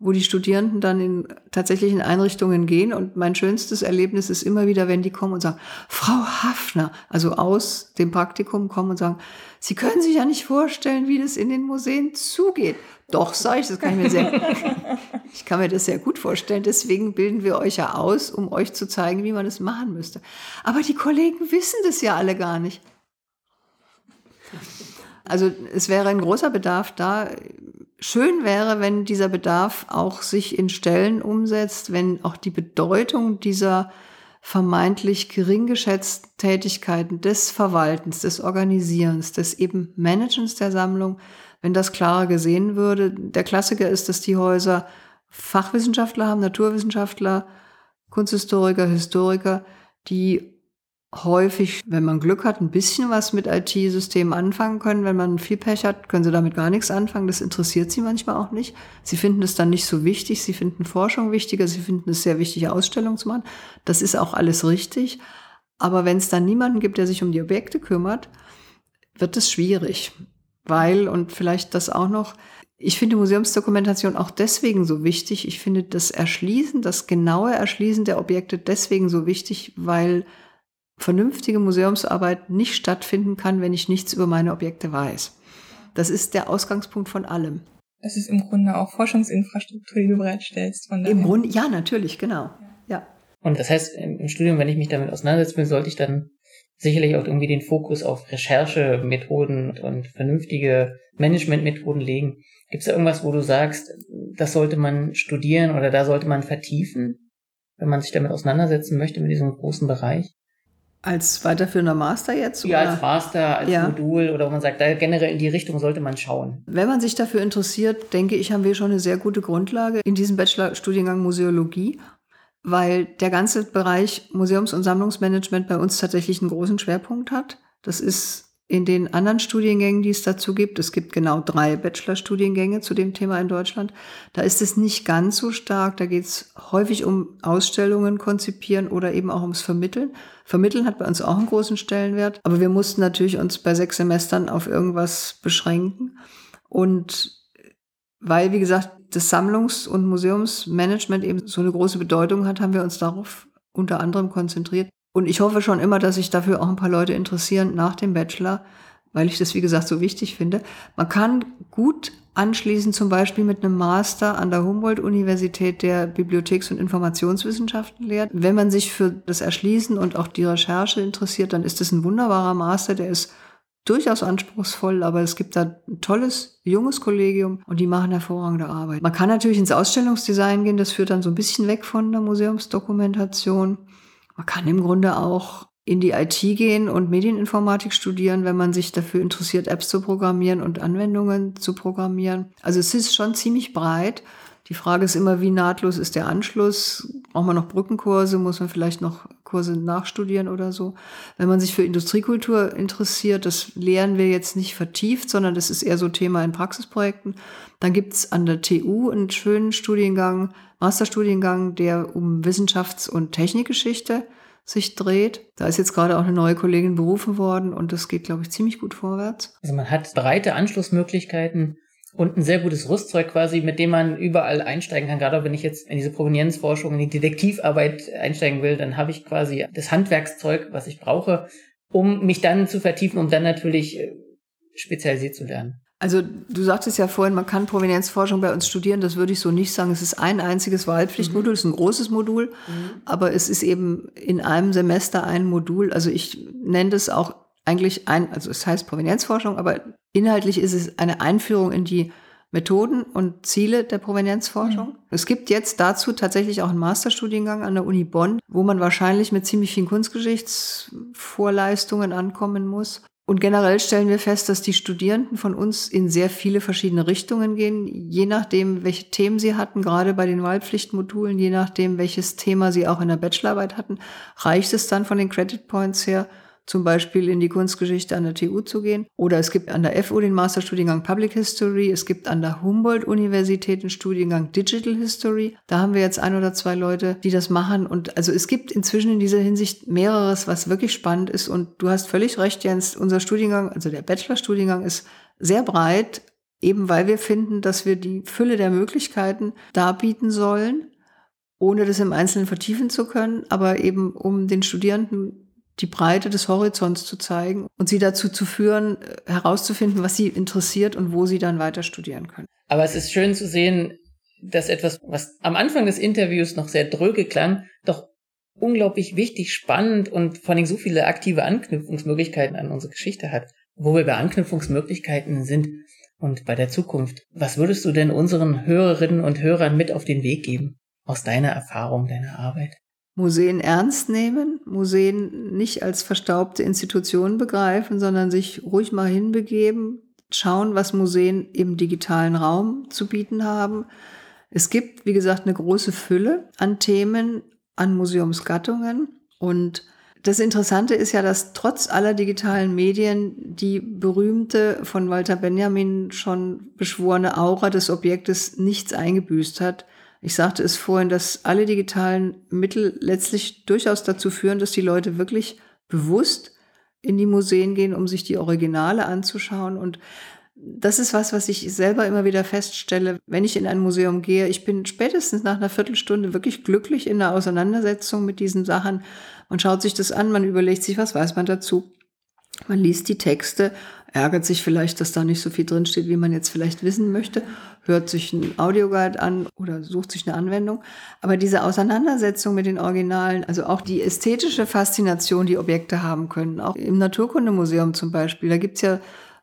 wo die Studierenden dann in tatsächlichen Einrichtungen gehen. Und mein schönstes Erlebnis ist immer wieder, wenn die kommen und sagen, Frau Hafner, also aus dem Praktikum kommen und sagen, Sie können sich ja nicht vorstellen, wie das in den Museen zugeht. Doch, sage ich, das kann ich mir sehr, ich kann mir das sehr gut vorstellen. Deswegen bilden wir euch ja aus, um euch zu zeigen, wie man das machen müsste. Aber die Kollegen wissen das ja alle gar nicht. Also es wäre ein großer Bedarf da, Schön wäre, wenn dieser Bedarf auch sich in Stellen umsetzt, wenn auch die Bedeutung dieser vermeintlich gering geschätzten Tätigkeiten des Verwaltens, des Organisierens, des eben Managens der Sammlung, wenn das klarer gesehen würde. Der Klassiker ist, dass die Häuser Fachwissenschaftler haben, Naturwissenschaftler, Kunsthistoriker, Historiker, die häufig, wenn man Glück hat, ein bisschen was mit IT-Systemen anfangen können. Wenn man viel Pech hat, können sie damit gar nichts anfangen. Das interessiert sie manchmal auch nicht. Sie finden es dann nicht so wichtig. Sie finden Forschung wichtiger. Sie finden es sehr wichtig, Ausstellungen zu machen. Das ist auch alles richtig. Aber wenn es dann niemanden gibt, der sich um die Objekte kümmert, wird es schwierig. Weil, und vielleicht das auch noch, Ich finde Museumsdokumentation auch deswegen so wichtig. Ich finde das Erschließen, das genaue Erschließen der Objekte deswegen so wichtig, weil vernünftige Museumsarbeit nicht stattfinden kann, wenn ich nichts über meine Objekte weiß. Das ist der Ausgangspunkt von allem. Das ist im Grunde auch Forschungsinfrastruktur, die du bereitstellst. Von Im Grunde, ja, natürlich, genau. Ja. Und das heißt, im Studium, wenn ich mich damit auseinandersetzen will, sollte ich dann sicherlich auch irgendwie den Fokus auf Recherchemethoden und vernünftige Managementmethoden legen. Gibt es da irgendwas, wo du sagst, das sollte man studieren oder da sollte man vertiefen, wenn man sich damit auseinandersetzen möchte mit diesem großen Bereich? Als weiterführender Master jetzt? Ja, oder? als Master, als ja. Modul oder wo man sagt, da generell in die Richtung sollte man schauen. Wenn man sich dafür interessiert, denke ich, haben wir schon eine sehr gute Grundlage in diesem Bachelorstudiengang Museologie weil der ganze Bereich Museums- und Sammlungsmanagement bei uns tatsächlich einen großen Schwerpunkt hat. Das ist in den anderen Studiengängen, die es dazu gibt, es gibt genau drei Bachelorstudiengänge zu dem Thema in Deutschland, da ist es nicht ganz so stark. Da geht es häufig um Ausstellungen konzipieren oder eben auch ums Vermitteln. Vermitteln hat bei uns auch einen großen Stellenwert, aber wir mussten natürlich uns bei sechs Semestern auf irgendwas beschränken. Und weil, wie gesagt, das Sammlungs- und Museumsmanagement eben so eine große Bedeutung hat, haben wir uns darauf unter anderem konzentriert. Und ich hoffe schon immer, dass sich dafür auch ein paar Leute interessieren nach dem Bachelor, weil ich das, wie gesagt, so wichtig finde. Man kann gut anschließen, zum Beispiel mit einem Master an der Humboldt-Universität, der Bibliotheks- und Informationswissenschaften lehrt. Wenn man sich für das Erschließen und auch die Recherche interessiert, dann ist das ein wunderbarer Master, der ist durchaus anspruchsvoll, aber es gibt da ein tolles, junges Kollegium und die machen hervorragende Arbeit. Man kann natürlich ins Ausstellungsdesign gehen, das führt dann so ein bisschen weg von der Museumsdokumentation. Man kann im Grunde auch in die IT gehen und Medieninformatik studieren, wenn man sich dafür interessiert, Apps zu programmieren und Anwendungen zu programmieren. Also es ist schon ziemlich breit die Frage ist immer, wie nahtlos ist der Anschluss? Braucht man noch Brückenkurse? Muss man vielleicht noch Kurse nachstudieren oder so? Wenn man sich für Industriekultur interessiert, das lehren wir jetzt nicht vertieft, sondern das ist eher so Thema in Praxisprojekten. Dann gibt's an der TU einen schönen Studiengang, Masterstudiengang, der um Wissenschafts- und Technikgeschichte sich dreht. Da ist jetzt gerade auch eine neue Kollegin berufen worden und das geht, glaube ich, ziemlich gut vorwärts. Also man hat breite Anschlussmöglichkeiten und ein sehr gutes Rüstzeug quasi, mit dem man überall einsteigen kann. Gerade wenn ich jetzt in diese Provenienzforschung, in die Detektivarbeit einsteigen will, dann habe ich quasi das Handwerkszeug, was ich brauche, um mich dann zu vertiefen, um dann natürlich äh, spezialisiert zu lernen. Also du sagtest ja vorhin, man kann Provenienzforschung bei uns studieren. Das würde ich so nicht sagen. Es ist ein einziges Wahlpflichtmodul, mhm. es ist ein großes Modul, mhm. aber es ist eben in einem Semester ein Modul. Also ich nenne das auch eigentlich ein, also es heißt Provenienzforschung, aber inhaltlich ist es eine Einführung in die Methoden und Ziele der Provenienzforschung. Mhm. Es gibt jetzt dazu tatsächlich auch einen Masterstudiengang an der Uni Bonn, wo man wahrscheinlich mit ziemlich vielen Kunstgeschichtsvorleistungen ankommen muss. Und generell stellen wir fest, dass die Studierenden von uns in sehr viele verschiedene Richtungen gehen, je nachdem, welche Themen sie hatten, gerade bei den Wahlpflichtmodulen, je nachdem, welches Thema sie auch in der Bachelorarbeit hatten, reicht es dann von den Credit Points her, zum Beispiel in die Kunstgeschichte an der TU zu gehen. Oder es gibt an der FU den Masterstudiengang Public History. Es gibt an der Humboldt-Universität den Studiengang Digital History. Da haben wir jetzt ein oder zwei Leute, die das machen. Und also es gibt inzwischen in dieser Hinsicht mehreres, was wirklich spannend ist. Und du hast völlig recht, Jens. Unser Studiengang, also der Bachelorstudiengang ist sehr breit, eben weil wir finden, dass wir die Fülle der Möglichkeiten darbieten sollen, ohne das im Einzelnen vertiefen zu können, aber eben um den Studierenden die Breite des Horizonts zu zeigen und sie dazu zu führen, herauszufinden, was sie interessiert und wo sie dann weiter studieren können. Aber es ist schön zu sehen, dass etwas, was am Anfang des Interviews noch sehr dröge klang, doch unglaublich wichtig, spannend und vor allem so viele aktive Anknüpfungsmöglichkeiten an unsere Geschichte hat. Wo wir bei Anknüpfungsmöglichkeiten sind und bei der Zukunft. Was würdest du denn unseren Hörerinnen und Hörern mit auf den Weg geben? Aus deiner Erfahrung, deiner Arbeit? Museen ernst nehmen, Museen nicht als verstaubte Institutionen begreifen, sondern sich ruhig mal hinbegeben, schauen, was Museen im digitalen Raum zu bieten haben. Es gibt, wie gesagt, eine große Fülle an Themen, an Museumsgattungen. Und das Interessante ist ja, dass trotz aller digitalen Medien die berühmte von Walter Benjamin schon beschworene Aura des Objektes nichts eingebüßt hat. Ich sagte es vorhin, dass alle digitalen Mittel letztlich durchaus dazu führen, dass die Leute wirklich bewusst in die Museen gehen, um sich die Originale anzuschauen. Und das ist was, was ich selber immer wieder feststelle, wenn ich in ein Museum gehe. Ich bin spätestens nach einer Viertelstunde wirklich glücklich in der Auseinandersetzung mit diesen Sachen. Man schaut sich das an, man überlegt sich, was weiß man dazu. Man liest die Texte, ärgert sich vielleicht, dass da nicht so viel drinsteht, wie man jetzt vielleicht wissen möchte, hört sich ein Audioguide an oder sucht sich eine Anwendung. Aber diese Auseinandersetzung mit den Originalen, also auch die ästhetische Faszination, die Objekte haben können, auch im Naturkundemuseum zum Beispiel, da gibt's ja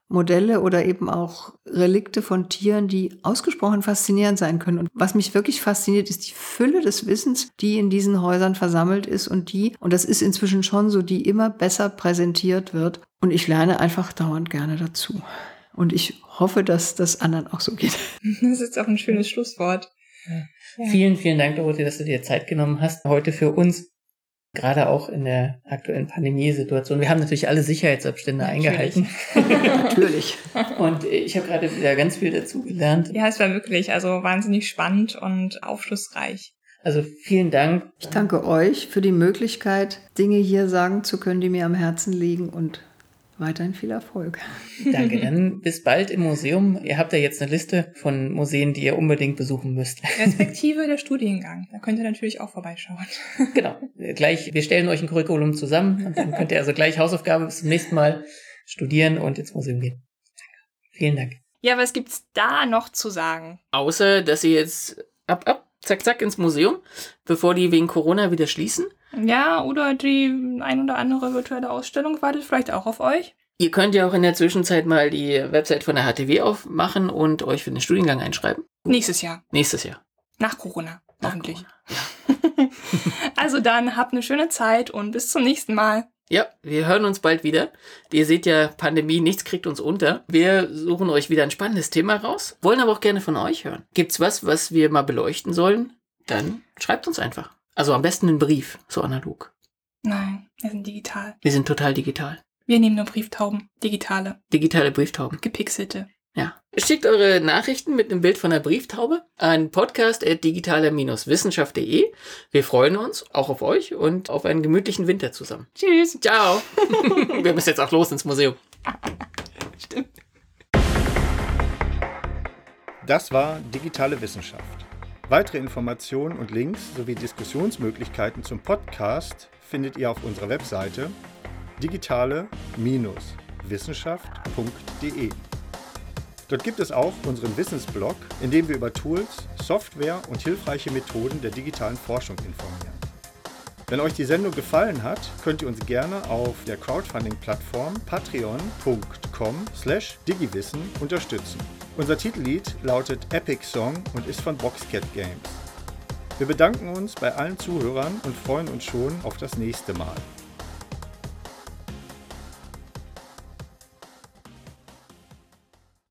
Modelle oder eben auch Relikte von Tieren, die ausgesprochen faszinierend sein können. Und was mich wirklich fasziniert, ist die Fülle des Wissens, die in diesen Häusern versammelt ist und die, und das ist inzwischen schon so, die immer besser präsentiert wird. Und ich lerne einfach dauernd gerne dazu. Und ich hoffe, dass das anderen auch so geht. Das ist auch ein schönes Schlusswort. Ja. Vielen, vielen Dank, Dorothee, dass du dir Zeit genommen hast heute für uns gerade auch in der aktuellen Pandemiesituation. Wir haben natürlich alle Sicherheitsabstände natürlich. eingehalten. natürlich. Und ich habe gerade wieder ganz viel dazu gelernt. Ja, es war wirklich also wahnsinnig spannend und aufschlussreich. Also vielen Dank. Ich danke euch für die Möglichkeit, Dinge hier sagen zu können, die mir am Herzen liegen und Weiterhin viel Erfolg. Danke, dann bis bald im Museum. Ihr habt ja jetzt eine Liste von Museen, die ihr unbedingt besuchen müsst. Respektive der Studiengang. Da könnt ihr natürlich auch vorbeischauen. Genau. Gleich, wir stellen euch ein Curriculum zusammen und dann könnt ihr also gleich Hausaufgabe bis zum nächsten Mal studieren und ins Museum gehen. Vielen Dank. Ja, was gibt's da noch zu sagen? Außer, dass ihr jetzt ab, ab, zack, zack ins Museum, bevor die wegen Corona wieder schließen. Ja, oder die ein oder andere virtuelle Ausstellung wartet vielleicht auch auf euch. Ihr könnt ja auch in der Zwischenzeit mal die Website von der HTW aufmachen und euch für den Studiengang einschreiben. Nächstes Jahr. Nächstes Jahr. Nach Corona, Nach hoffentlich. Corona. Ja. also dann habt eine schöne Zeit und bis zum nächsten Mal. Ja, wir hören uns bald wieder. Ihr seht ja, Pandemie, nichts kriegt uns unter. Wir suchen euch wieder ein spannendes Thema raus, wollen aber auch gerne von euch hören. Gibt's was, was wir mal beleuchten sollen? Dann schreibt uns einfach. Also am besten einen Brief, so analog. Nein, wir sind digital. Wir sind total digital. Wir nehmen nur Brieftauben. Digitale. Digitale Brieftauben. Gepixelte. Schickt eure Nachrichten mit einem Bild von der Brieftaube an podcast.digitale-wissenschaft.de. Wir freuen uns auch auf euch und auf einen gemütlichen Winter zusammen. Tschüss. Ciao. Wir müssen jetzt auch los ins Museum. Stimmt. Das war Digitale Wissenschaft. Weitere Informationen und Links sowie Diskussionsmöglichkeiten zum Podcast findet ihr auf unserer Webseite digitale-wissenschaft.de. Dort gibt es auch unseren Wissensblog, in dem wir über Tools, Software und hilfreiche Methoden der digitalen Forschung informieren. Wenn euch die Sendung gefallen hat, könnt ihr uns gerne auf der Crowdfunding-Plattform patreon.com/digiwissen unterstützen. Unser Titellied lautet Epic Song und ist von Boxcat Games. Wir bedanken uns bei allen Zuhörern und freuen uns schon auf das nächste Mal.